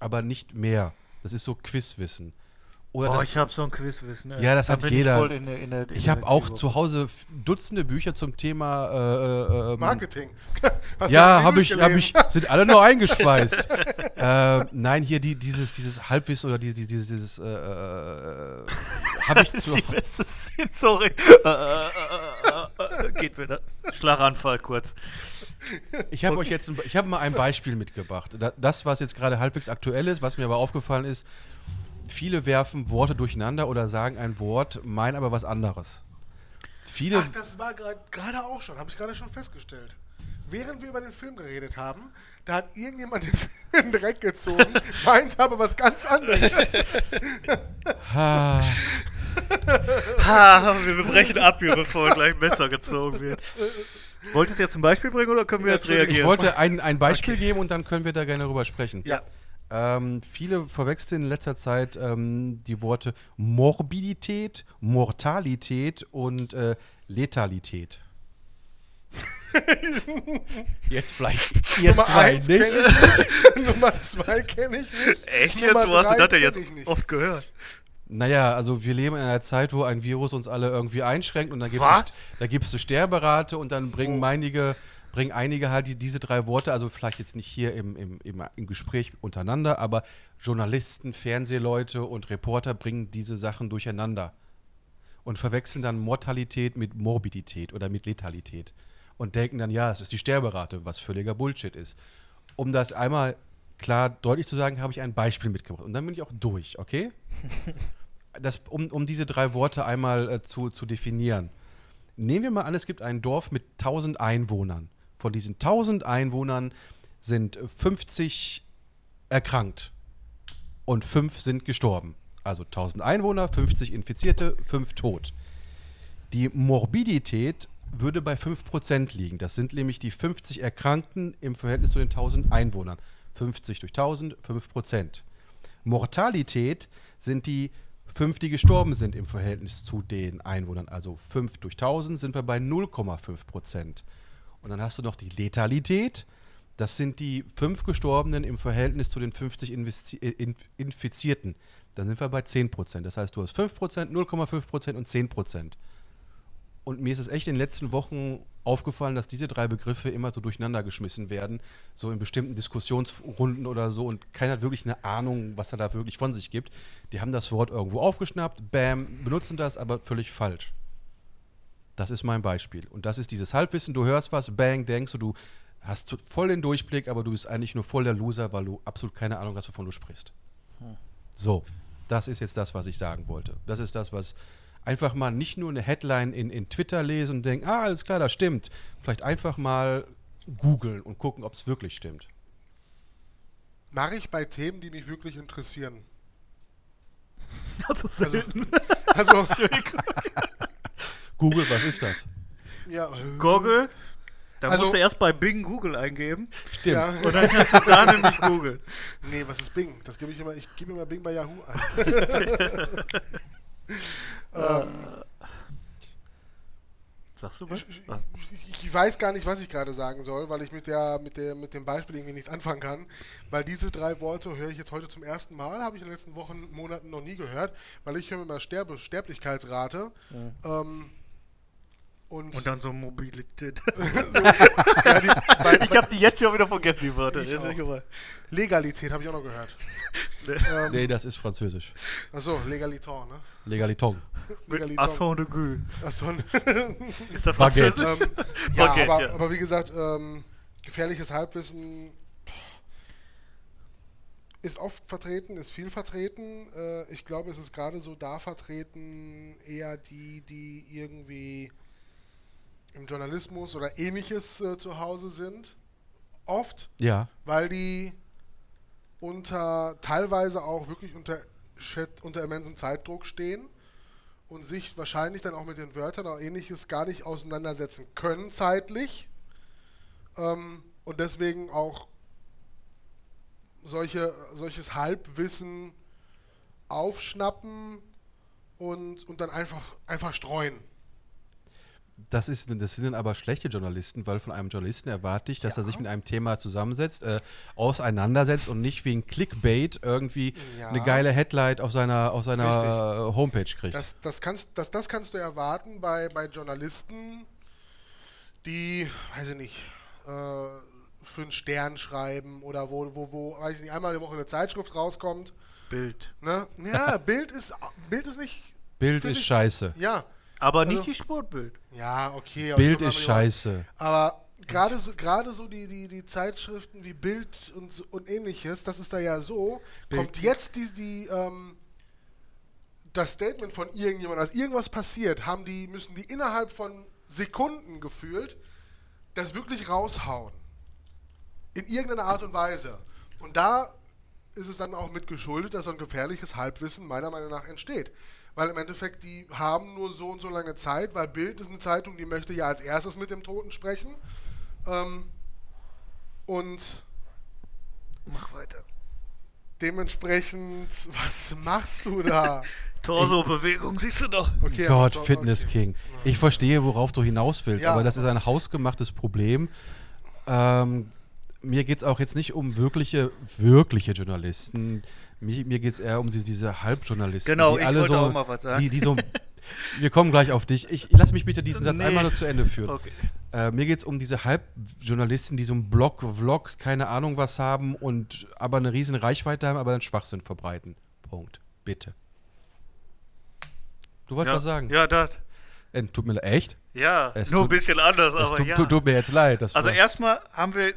S2: aber nicht mehr. Das ist so Quizwissen. Oder
S3: Oh,
S2: das,
S3: ich habe so ein Quizwissen. ey.
S2: Ja, das
S3: Da
S2: hat jeder.
S3: Ich, in der, in der, in
S2: ich habe auch zu Hause Dutzende Bücher zum Thema äh, äh, ähm,
S1: Marketing. Hast
S2: Ja,
S1: die
S2: habe ich, hab ich, sind alle nur eingeschweißt. äh, nein, hier die, dieses, dieses Halbwissen oder dieses, dieses, dieses äh, äh, habe ich
S3: Das
S2: zu,
S3: die Szene, sorry. Äh, äh, äh, äh, äh, Geht wieder. Schlaganfall kurz.
S2: Ich habe euch jetzt, ein, ich habe mal ein Beispiel mitgebracht. Da- Das, was jetzt gerade halbwegs aktuell ist, was mir aber aufgefallen ist, viele werfen Worte durcheinander oder sagen ein Wort, meinen aber was anderes. Viele,
S1: Ach, das war grad- gerade auch schon, habe ich gerade schon festgestellt. Während wir über den Film geredet haben, da hat irgendjemand den Film in den Dreck gezogen, meint aber was ganz anderes.
S2: ha,
S3: Ha, wir brechen ab hier, bevor gleich ein Messer gezogen wird. Wolltest du jetzt ein Beispiel bringen oder können wir
S1: Ja,
S3: jetzt
S1: Entschuldigung,
S2: ich
S3: reagieren?
S2: wollte ein, ein Beispiel geben und dann können wir da gerne drüber sprechen.
S1: Ja.
S2: Ähm, viele verwechseln in letzter Zeit ähm, die Worte Morbidität, Mortalität und äh, Letalität. Jetzt vielleicht ihr
S1: Nummer
S2: zwei
S1: eins kenne
S2: nicht.
S1: ich nicht. Nummer zwei kenne ich nicht.
S3: Echt jetzt?
S1: Nummer
S3: Wo hast du das denn jetzt oft gehört?
S2: Naja, also wir leben in einer Zeit, wo ein Virus uns alle irgendwie einschränkt und dann gibt es da so Sterberate und dann bringen
S1: Oh.
S2: meinige, bringen einige halt die, diese drei Worte, also vielleicht jetzt nicht hier im, im, im, im Gespräch untereinander, aber Journalisten, Fernsehleute und Reporter bringen diese Sachen durcheinander und verwechseln dann Mortalität mit Morbidität oder mit Letalität und denken dann, ja, das ist die Sterberate, was völliger Bullshit ist. Um das einmal klar deutlich zu sagen, habe ich ein Beispiel mitgebracht und dann bin ich auch durch, okay? Das, um, um diese drei Worte einmal äh, zu, zu definieren. Nehmen wir mal an, es gibt ein Dorf mit 1000 Einwohnern. Von diesen 1000 Einwohnern sind 50 erkrankt und 5 sind gestorben. Also 1000 Einwohner, 50 Infizierte, 5 tot. Die Morbidität würde bei 5% liegen. Das sind nämlich die 50 Erkrankten im Verhältnis zu den 1000 Einwohnern. 50 durch 1000, 5%. Mortalität sind die 5, die gestorben sind im Verhältnis zu den Einwohnern. Also 5 durch 1000 sind wir bei 0,5%. Und dann hast du noch die Letalität. Das sind die 5 Gestorbenen im Verhältnis zu den 50 Investi in Infizierten. Dann sind wir bei 10%. Das heißt, du hast 5%, 0,5% und 10%. Und mir ist es echt in den letzten Wochen aufgefallen, dass diese drei Begriffe immer so durcheinander geschmissen werden, so in bestimmten Diskussionsrunden oder so. Und keiner hat wirklich eine Ahnung, was er da wirklich von sich gibt. Die haben das Wort irgendwo aufgeschnappt, bam, benutzen das, aber völlig falsch. Das ist mein Beispiel. Und das ist dieses Halbwissen. Du hörst was, bang, denkst du, du hast voll den Durchblick, aber du bist eigentlich nur voll der Loser, weil du absolut keine Ahnung hast, wovon du sprichst. So, das ist jetzt das, was ich sagen wollte. Das ist das, was einfach mal nicht nur eine Headline in, in Twitter lesen und denken, ah, alles klar, das stimmt. Vielleicht einfach mal googeln und gucken, ob es wirklich stimmt.
S1: Mache ich bei Themen, die mich wirklich interessieren.
S3: Also selten.
S1: Also,
S2: Google, was ist das?
S1: ja, äh,
S3: Google. Da
S1: Also-
S3: musst du erst bei Bing Google eingeben.
S2: Stimmt.
S1: Ja,
S3: Und dann kannst du da nämlich googeln.
S1: nee, was ist Bing? Das gebe ich immer, ich gebe immer Bing bei Yahoo ein. ähm,
S3: Sagst du was?
S1: ich,
S3: Ah.
S1: ich, ich weiß gar nicht, was ich gerade sagen soll, weil ich mit, der, mit, der, mit dem Beispiel irgendwie nichts anfangen kann. Weil diese drei Worte höre ich jetzt heute zum ersten Mal, habe ich in den letzten Wochen, Monaten noch nie gehört, weil ich höre immer Sterbe, Sterblichkeitsrate. Ähm, und,
S3: Und dann so Mobilität.
S1: ja, die, bei,
S3: ich habe die jetzt schon wieder vergessen, die Wörter.
S1: Legalität habe ich auch noch gehört. ähm,
S2: Nee, das ist französisch.
S1: Achso, Legaliton, ne?
S2: Legaliton.
S1: Legaliton.
S3: Asson de Gueux.
S1: Achso,
S3: Ist der
S2: Baguette.
S3: Französisch?
S1: ähm, ja,
S3: Baguette,
S1: aber,
S3: ja.
S1: aber wie gesagt, ähm, gefährliches Halbwissen ist oft vertreten, ist viel vertreten. Äh, ich glaube, es ist gerade so da vertreten, eher die, die irgendwie im Journalismus oder ähnliches äh, zu Hause sind. Oft,
S2: Ja.
S1: weil die unter teilweise auch wirklich unter, unter immensem Zeitdruck stehen und sich wahrscheinlich dann auch mit den Wörtern oder ähnliches gar nicht auseinandersetzen können zeitlich ähm, und deswegen auch solche, solches Halbwissen aufschnappen und, und dann einfach, einfach streuen.
S2: Das, ist, das sind dann aber schlechte Journalisten, weil von einem Journalisten erwarte ich, dass
S1: Ja.
S2: er sich mit einem Thema zusammensetzt, äh, auseinandersetzt und nicht wegen Clickbait irgendwie
S1: Ja.
S2: eine geile Headline auf seiner, auf seiner Homepage kriegt.
S1: Das, das, kannst, das, das kannst du erwarten bei, bei Journalisten, die, weiß ich nicht, äh, für einen Stern schreiben oder wo, wo, wo, weiß ich nicht, einmal die Woche eine Zeitschrift rauskommt.
S3: Bild.
S1: Ne? Ja, Bild ist, Bild ist nicht,
S2: Bild ist
S1: ich-
S2: scheiße.
S1: ja,
S3: Aber nicht
S1: Also-
S3: die Sportbild.
S1: ja, okay.
S2: Bild ist scheiße.
S1: Aber gerade so, gerade so die, die, die Zeitschriften wie Bild und, so- und ähnliches, das ist da ja so,
S3: Bild.
S1: kommt jetzt die, die ähm, das Statement von irgendjemandem, dass irgendwas passiert, haben die, müssen die innerhalb von Sekunden gefühlt das wirklich raushauen. In irgendeiner Art und Weise. Und da ist es dann auch mit geschuldet, dass so ein gefährliches Halbwissen meiner Meinung nach entsteht. Weil im Endeffekt, die haben nur so und so lange Zeit, weil Bild ist eine Zeitung, die möchte ja als erstes mit dem Toten sprechen. Ähm, und
S3: Mach weiter.
S1: dementsprechend, was machst du da?
S3: Torso-Bewegung, siehst du doch.
S1: Okay,
S2: Gott, Fitness
S1: okay.
S2: King. Ich verstehe, worauf du hinaus willst,
S1: Ja.
S2: aber das ist ein hausgemachtes Problem. Ähm, mir geht es auch jetzt nicht um wirkliche, wirkliche Journalisten. Mir, mir geht es eher um diese, diese Halbjournalisten.
S3: Genau,
S2: die
S3: ich
S2: alle
S3: wollte
S2: so,
S3: auch mal was sagen.
S2: Die, die so, wir kommen gleich auf dich. Ich lass mich bitte diesen Satz
S3: Nee.
S2: einmal nur zu Ende führen.
S3: Okay.
S2: Äh, mir geht es um diese Halbjournalisten, die so einen Blog, Vlog, keine Ahnung was haben und aber eine riesen Reichweite haben, aber dann Schwachsinn verbreiten. Punkt. Bitte. Du wolltest
S3: ja.
S2: was sagen?
S3: Ja, das.
S2: Äh, tut mir leid. Echt?
S3: Ja,
S2: Es
S3: nur ein
S2: tut-
S3: bisschen anders, aber
S2: tut,
S3: ja.
S2: tut, tut mir jetzt leid.
S3: Also erstmal haben wir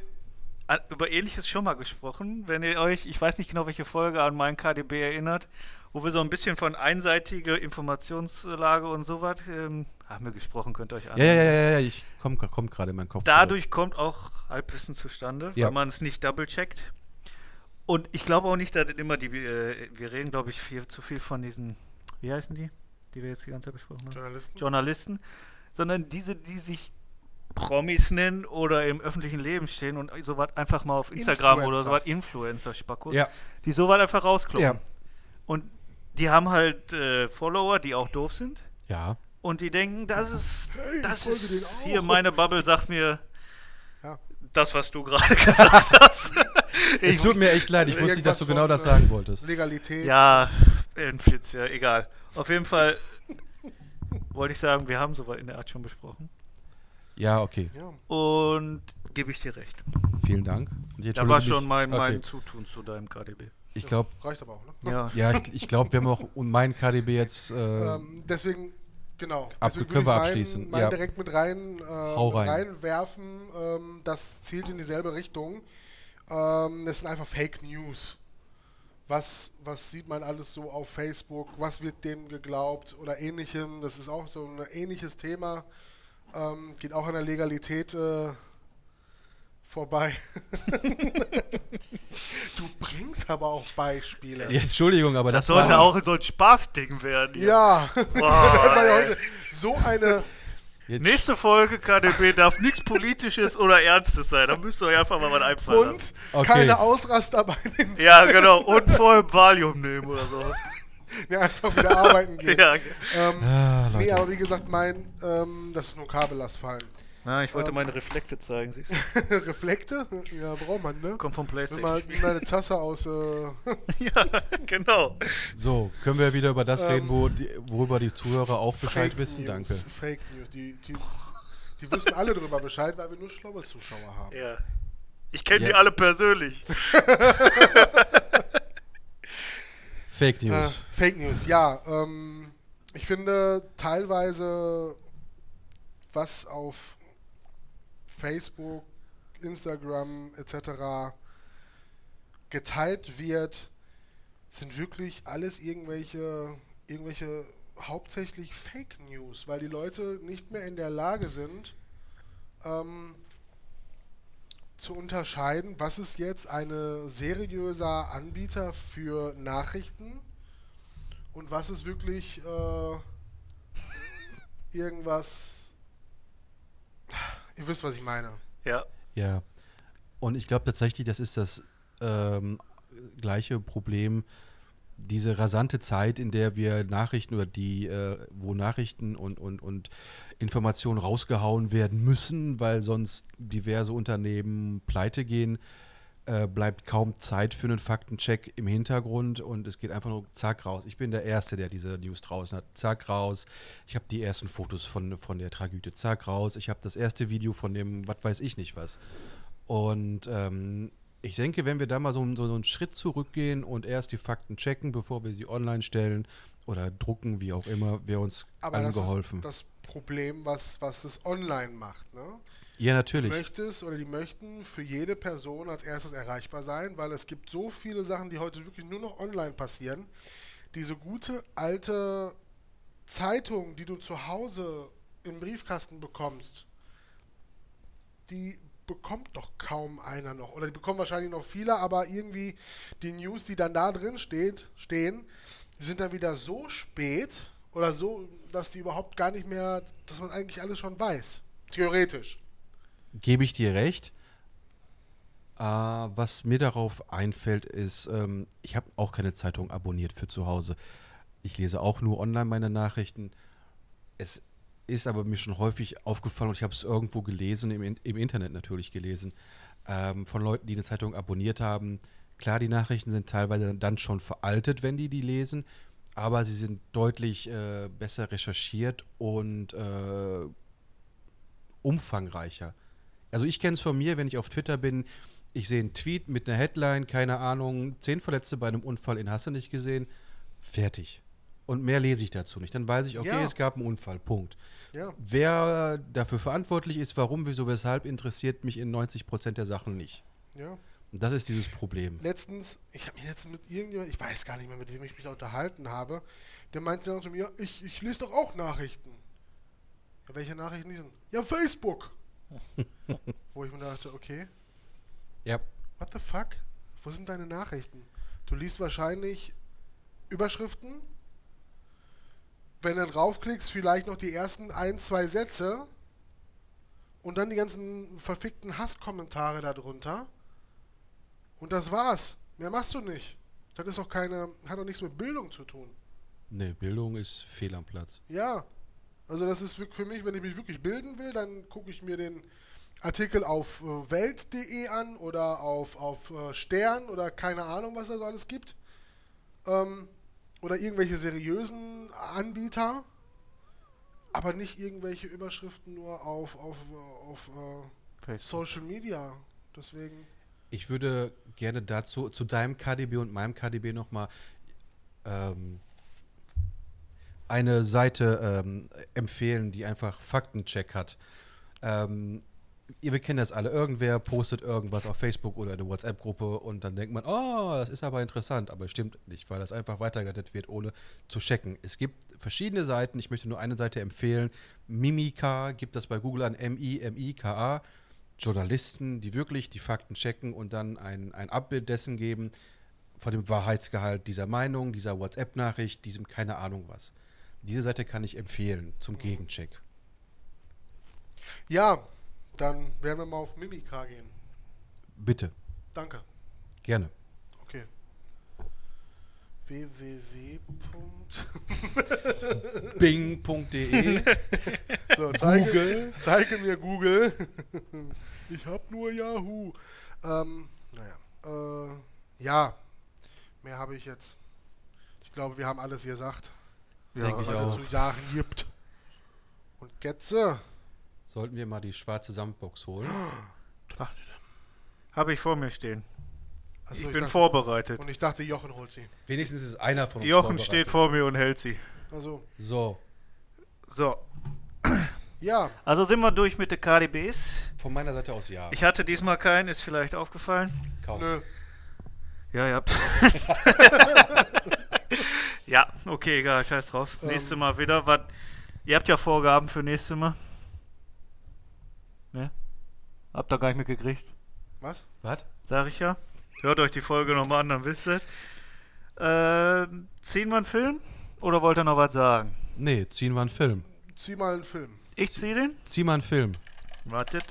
S3: über Ähnliches schon mal gesprochen, wenn ihr euch, ich weiß nicht genau, welche Folge an mein KDB erinnert, wo wir so ein bisschen von einseitiger Informationslage und sowas ähm, haben wir gesprochen, könnt ihr euch anhören.
S2: ja, ja, ja, ja, ich komm, kommt gerade in meinen Kopf.
S3: Dadurch kommt auch Halbwissen zustande,
S2: Ja.
S3: weil man es nicht double-checkt. Und ich glaube auch nicht, dass immer die, äh, wir reden, glaube ich, viel, zu viel von diesen, wie heißen die, die wir jetzt die ganze Zeit besprochen haben?
S1: Journalisten?
S3: Journalisten, sondern diese, die sich Promis nennen oder im öffentlichen Leben stehen und sowas einfach mal auf Instagram oder
S1: Influencer.
S3: sowas Influencer-Spackos,
S2: Ja.
S3: die sowas einfach rauskloppen.
S2: Ja.
S3: Und die haben halt äh, Follower, die auch doof sind.
S2: Ja.
S3: Und die denken, das ist,
S1: Hey,
S3: das ist hier meine Bubble sagt mir
S1: Ja.
S3: das, was du gerade gesagt hast.
S2: Es
S3: ich,
S2: tut mir echt leid, ich wusste nicht, dass du genau
S1: von,
S2: das sagen wolltest.
S1: Legalität.
S3: ja, Flitz, ja, egal. Auf jeden Fall wollte ich sagen, wir haben sowas in der Art schon besprochen.
S2: Ja, okay.
S1: Ja.
S3: Und gebe ich dir recht.
S2: Vielen Dank.
S3: Da war schon mein, mein
S2: Okay.
S3: Zutun zu deinem KDB.
S2: Ich glaube,
S1: Reicht aber auch, ne?
S3: Ja.
S2: ja, ich, ich glaube, wir haben auch meinen KDB jetzt. Äh,
S1: Ähm, deswegen, genau.
S2: Ab-
S1: Deswegen
S2: können wir
S1: ich
S2: abschließen,
S1: Meinen, meinen
S2: ja.
S1: direkt mit rein, äh,
S2: rein.
S1: reinwerfen. Ähm, das zielt in dieselbe Richtung. Ähm, das sind einfach Fake News. Was, was sieht man alles so auf Facebook? Was wird dem geglaubt oder ähnlichem? Das ist auch so ein ähnliches Thema. Ähm, geht auch an der Legalität äh, vorbei. du bringst aber auch Beispiele.
S2: ja, Entschuldigung, aber das,
S3: Das sollte
S2: war,
S3: auch so ein Spaßding werden. hier.
S1: Ja,
S3: Boah,
S1: so eine
S2: Jetzt,
S3: Nächste Folge KDB darf nichts Politisches oder Ernstes sein. Da müsst ihr euch einfach mal was einfallen lassen.
S1: und
S2: Okay.
S1: keine Ausraster bei den
S3: Ja, genau. Und vor allem Valium nehmen oder so.
S1: ja, einfach wieder arbeiten gehen.
S3: Ja.
S1: ähm,
S2: ah,
S1: nee, aber wie gesagt, mein, ähm, das ist nur Kabellastfallen.
S3: Na, ich wollte
S1: Ähm.
S3: meine Reflekte zeigen. Siehst du?
S1: Reflekte? Ja, braucht man, ne?
S3: Kommt vom PlayStation.
S1: mal, nimm mal eine Tasse aus. Äh,
S3: ja, genau.
S2: So, können wir wieder über das
S1: Ähm,
S2: reden, wo die, worüber die Zuhörer auch Bescheid
S1: Fake
S2: wissen?
S1: News,
S2: Danke.
S1: Fake News. Die, die, die wissen alle drüber Bescheid, weil wir nur schlaue Zuschauer haben.
S3: Ja. Ich kenne
S2: Ja.
S3: die alle persönlich.
S2: Fake
S1: Äh,
S2: News.
S1: Fake News, ja. Ähm, ich finde teilweise, was auf Facebook, Instagram etc. geteilt wird, sind wirklich alles irgendwelche, irgendwelche hauptsächlich Fake News, weil die Leute nicht mehr in der Lage sind, ähm, zu unterscheiden, was ist jetzt ein seriöser Anbieter für Nachrichten und was ist wirklich äh, irgendwas. Ihr wisst, was ich meine.
S3: Ja.
S2: Ja. Und ich glaube tatsächlich, das ist das ähm, gleiche Problem, diese rasante Zeit, in der wir Nachrichten oder die, äh, wo Nachrichten und, und, und Informationen rausgehauen werden müssen, weil sonst diverse Unternehmen pleite gehen, äh, bleibt kaum Zeit für einen Faktencheck im Hintergrund und es geht einfach nur zack raus. Ich bin der Erste, der diese News draußen hat. Zack raus. Ich habe die ersten Fotos von, von der Tragödie. Zack raus. Ich habe das erste Video von dem, was weiß ich nicht was. Und ähm, ich denke, wenn wir da mal so, so, so einen Schritt zurückgehen und erst die Fakten checken, bevor wir sie online stellen oder drucken, wie auch immer, wäre uns
S1: Aber
S2: allen
S1: das ist das Problem, was, was es online macht. Ne?
S2: ja,
S1: Du
S2: natürlich.
S1: möchtest oder die möchten für jede Person als erstes erreichbar sein, weil es gibt so viele Sachen, die heute wirklich nur noch online passieren. Diese gute alte Zeitung, die du zu Hause im Briefkasten bekommst, die bekommt doch kaum einer noch. Oder die bekommen wahrscheinlich noch viele, aber irgendwie die News, die dann da drin steht, stehen, sind dann wieder so spät oder so, dass die überhaupt gar nicht mehr, dass man eigentlich alles schon weiß. Theoretisch.
S2: Gebe ich dir recht. Äh, was mir darauf einfällt, ist, ähm, ich habe auch keine Zeitung abonniert für zu Hause. Ich lese auch nur online meine Nachrichten. Es ist aber mir schon häufig aufgefallen und ich habe es irgendwo gelesen, im, im Internet natürlich gelesen, ähm, von Leuten, die eine Zeitung abonniert haben. Klar, die Nachrichten sind teilweise dann schon veraltet, wenn die die lesen, aber sie sind deutlich äh, besser recherchiert und äh, umfangreicher. Also ich kenne es von mir, wenn ich auf Twitter bin, ich sehe einen Tweet mit einer Headline, keine Ahnung, zehn Verletzte bei einem Unfall in Hasse nicht gesehen, fertig. Und mehr lese ich dazu nicht. Dann weiß ich, okay,
S1: Ja.
S2: es gab einen Unfall, Punkt.
S1: Ja.
S2: Wer dafür verantwortlich ist, warum, wieso, weshalb, interessiert mich in 90% der Sachen nicht.
S1: Ja.
S2: Das ist dieses Problem.
S1: Letztens, ich habe mich letztens mit irgendjemandem, ich weiß gar nicht mehr, mit wem ich mich da unterhalten habe, der meinte dann zu mir, ich, ich lese doch auch Nachrichten. Ja, welche Nachrichten lesen? Ja, Facebook. Wo ich mir dachte, okay,
S2: Ja,
S1: what the fuck? Wo sind deine Nachrichten? Du liest wahrscheinlich Überschriften, wenn du draufklickst, vielleicht noch die ersten ein, zwei Sätze und dann die ganzen verfickten Hasskommentare darunter. Und das war's. Mehr machst du nicht. Das ist auch keine, hat auch nichts mit Bildung zu tun.
S2: ne, Bildung ist fehl am Platz.
S1: Ja. Also das ist für mich, wenn ich mich wirklich bilden will, dann gucke ich mir den Artikel auf äh, Welt.de an oder auf, auf äh, Stern oder keine Ahnung, was da so alles gibt. Ähm, oder irgendwelche seriösen Anbieter. Aber nicht irgendwelche Überschriften nur auf, auf, äh, auf äh. Social Media. Deswegen.
S2: Ich würde gerne dazu, zu deinem KDB und meinem KDB nochmal ähm, eine Seite ähm, empfehlen, die einfach Faktencheck hat. Ähm, ihr kennt das alle. Irgendwer postet irgendwas auf Facebook oder in der WhatsApp-Gruppe und dann denkt man, oh, das ist aber interessant. Aber es stimmt nicht, weil das einfach weitergeleitet wird, ohne zu checken. Es gibt verschiedene Seiten. Ich möchte nur eine Seite empfehlen. Mimika gibt das bei Google an, M-I-M-I-K-A. Journalisten, die wirklich die Fakten checken und dann ein, ein Abbild dessen geben, von dem Wahrheitsgehalt dieser Meinung, dieser WhatsApp-Nachricht, diesem keine Ahnung was. Diese Seite kann ich empfehlen zum Gegencheck.
S1: Ja, dann werden wir mal auf Mimika gehen.
S2: Bitte,
S1: Danke.
S2: gerne.
S1: Okay. www.
S2: Bing.de
S1: So, zeige,
S2: Google.
S1: zeige mir Google. ich hab nur Yahoo. Ähm, naja. Äh, ja. Mehr habe ich jetzt. Ich glaube, wir haben alles gesagt,
S2: Denke ich auch.
S1: zu sagen gibt. Und Getze.
S2: Sollten wir mal die schwarze Sandbox holen?
S3: Habe ich vor mir stehen.
S1: Achso,
S3: ich bin
S1: dachte,
S3: vorbereitet.
S1: Und ich dachte, Jochen holt sie.
S2: Wenigstens ist einer von uns
S3: Jochen
S2: vorbereitet.
S3: steht vor mir und hält sie.
S1: Also,
S2: So,
S3: So,
S1: ja.
S3: also sind wir durch mit den KDBs.
S2: von meiner Seite aus ja.
S3: Ich hatte diesmal keinen, ist vielleicht aufgefallen.
S2: Kaum.
S1: Nö.
S3: Ja, ja. ja, okay, egal, scheiß drauf.
S1: Ähm.
S3: Nächstes Mal wieder. Was, ihr habt ja Vorgaben für nächstes Mal. Ne? Habt ihr gar nicht mitgekriegt.
S1: Was?
S2: Was?
S3: Sag ich ja. Hört euch die Folge nochmal an, dann wisst ihr es. Ähm, ziehen wir einen Film? Oder wollt ihr noch was sagen?
S2: Nee, ziehen wir einen Film.
S1: Zieh mal einen Film.
S3: Ich zieh den?
S2: Zieh mal einen Film.
S3: Wartet.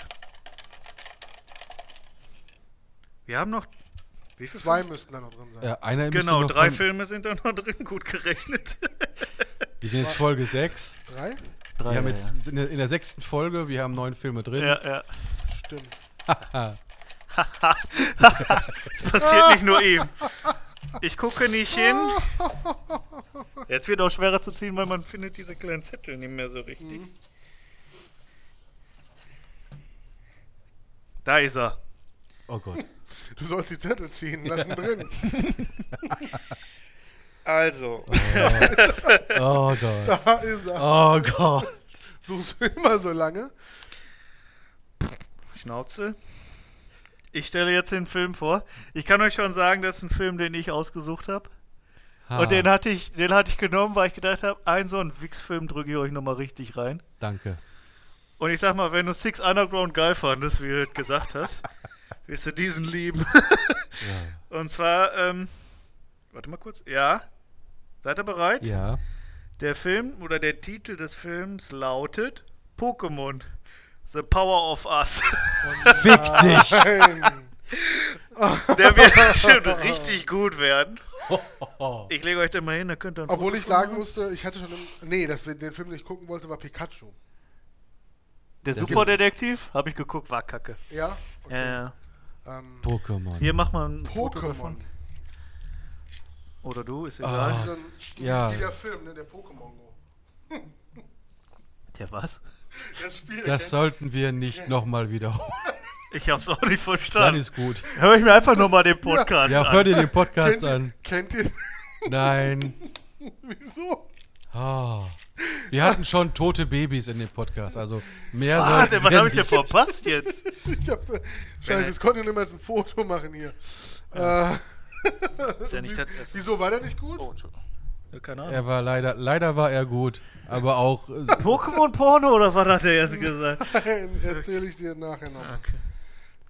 S3: Wir haben noch. Wie viele
S1: Zwei müssten da noch drin sein.
S2: Ja, einer müsste
S3: Genau,
S2: noch
S3: drei
S2: von-
S3: Filme sind da noch drin, gut gerechnet.
S2: Wir sind jetzt Folge 6.
S1: Drei?
S3: Drei,
S2: Wir haben
S3: ja,
S2: jetzt in der, in der sechsten Folge, wir haben neun Filme drin.
S3: ja. ja, ja.
S1: Stimmt.
S3: Das passiert nicht nur ihm. Ich gucke nicht hin. Jetzt wird auch schwerer zu ziehen, weil man findet diese kleinen Zettel nicht mehr so richtig. Da ist er.
S2: Oh Gott.
S1: Du sollst die Zettel ziehen. Lassen drin.
S3: Also,
S2: Oh Gott.
S1: Da ist er.
S2: Oh Gott.
S1: Suchst du immer so lange?
S3: Schnauze. Ich stelle jetzt den Film vor. Ich kann euch schon sagen, das ist ein Film, den ich ausgesucht habe.
S2: Ha,
S3: Und den hatte ich, den hatte ich genommen, weil ich gedacht habe, ein so ein Wix-Film drücke ich euch nochmal richtig rein.
S2: Danke.
S3: Und ich sag mal, wenn du Six Underground geil fandest, wie du gesagt hast, wirst du diesen lieben.
S2: Ja.
S3: Und zwar, ähm, warte mal kurz. Ja. Seid ihr bereit?
S2: ja.
S3: Der Film oder der Titel des Films lautet Pokémon. The Power of Us.
S2: Fick dich.
S3: Der wird schon richtig gut werden. Ich lege euch den mal hin, da könnt ihr ein
S1: Obwohl
S3: Foto
S1: ich sagen
S3: machen.
S1: musste, ich hatte schon. Im, nee, dass wir den Film nicht gucken wollte, war Pikachu.
S3: Der
S2: Das
S3: Superdetektiv, habe ich geguckt, war kacke.
S1: Ja?
S3: Ja, ja.
S1: Ähm,
S2: Pokémon.
S3: Hier mach mal ein Foto
S1: Pokémon.
S3: Oder du, ist
S2: Ah.
S3: egal.
S1: So ein,
S2: ja.
S1: Wie der Film, ne? Der Pokémon Go.
S3: Der was?
S1: Das Spiel.
S2: Das sollten wir nicht nochmal wiederholen.
S3: Ich hab's auch nicht
S2: Dann
S3: verstanden.
S2: ist gut.
S3: Hör ich mir einfach nochmal den Podcast
S2: Ja,
S3: an.
S2: hör dir den Podcast
S1: kennt, ihr,
S2: an.
S1: kennt ihr.
S2: Nein.
S1: Wieso?
S2: Ah. Wir hatten schon tote Babys in dem Podcast, also mehr
S3: Was,
S2: sollten
S3: was habe ich denn verpasst jetzt?
S1: Ich hab, äh, Scheiße, jetzt konnte ich nicht mal jetzt ein Foto machen hier. Äh,
S3: Ist ja nicht das erste.
S1: wieso war der nicht gut?
S3: Oh, Entschuldigung. Ja, keine Ahnung.
S2: Er war leider, leider war er gut, aber auch äh,
S3: Pokémon-Porno oder was hat er jetzt gesagt?
S1: Nein, erzähle ich dir nachher noch.
S3: Okay.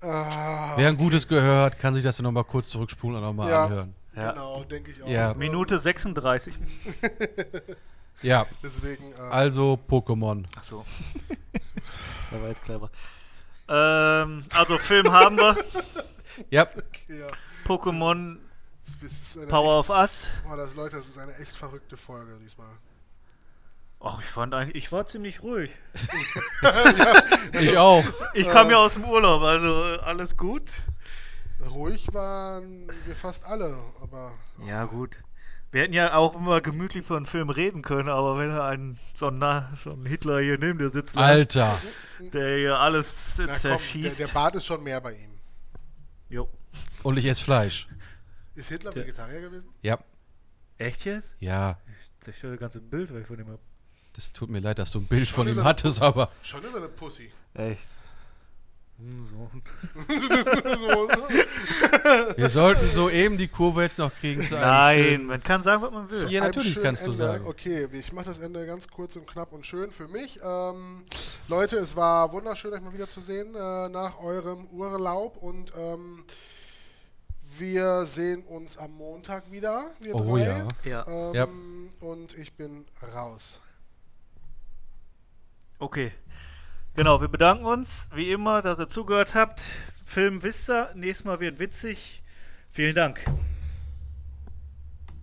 S1: Ah,
S2: wer ein Gutes gehört, kann sich das nochmal kurz zurückspulen und nochmal
S1: Ja.
S2: anhören.
S3: Ja.
S1: Genau, denke ich auch.
S2: Ja.
S3: Minute 36.
S2: Ja,
S1: Deswegen, äh,
S2: also Pokémon.
S3: Ach so. Der war jetzt clever. Ähm, also Film haben wir.
S2: Ja,
S1: okay, ja.
S3: Pokémon Power
S1: echt,
S3: of Us.
S1: Oh, das, Leute, das ist eine echt verrückte Folge diesmal.
S3: Ach, ich fand eigentlich, ich war ziemlich ruhig.
S2: ich auch.
S3: Ich kam ja aus dem Urlaub, also äh, alles gut.
S1: Ruhig waren wir fast alle, aber
S3: Ja, gut. Wir hätten ja auch immer gemütlich von einem Film reden können, aber wenn er einen so einen, Na- so einen Hitler hier neben dir sitzt,
S2: Alter.
S3: der hier alles
S1: na, komm, der,
S3: zerschießt.
S1: der Bart ist schon mehr bei ihm.
S3: jo.
S2: Und ich esse Fleisch.
S1: Ist Hitler
S3: Der-
S1: Vegetarier gewesen?
S2: Ja,
S3: Echt jetzt?
S2: ja.
S3: Ich zerstöre das ganze Bild, weil ich von ihm hab.
S2: Das tut mir leid, dass du ein Bild von
S1: ist
S2: ihm hattest, aber
S1: Schon ist er eine Pussy.
S3: Echt? So.
S1: so,
S2: wir sollten soeben die Kurve jetzt noch kriegen zu
S3: Nein, man kann sagen, was man will.
S2: Ja,
S1: einem
S2: natürlich kannst du
S1: Ende.
S2: sagen.
S1: Okay, ich mache das Ende ganz kurz und knapp und schön für mich. Ähm, Leute, es war wunderschön, euch mal wieder zu sehen äh, nach eurem Urlaub und ähm, wir sehen uns am Montag wieder, wir
S2: Oh
S1: drei.
S2: ja.
S3: Ja,
S1: Ähm,
S2: Ja.
S1: Und ich bin raus.
S3: okay. Genau, wir bedanken uns, wie immer, dass ihr zugehört habt. Film wisst ihr, nächstes Mal wird witzig. Vielen Dank.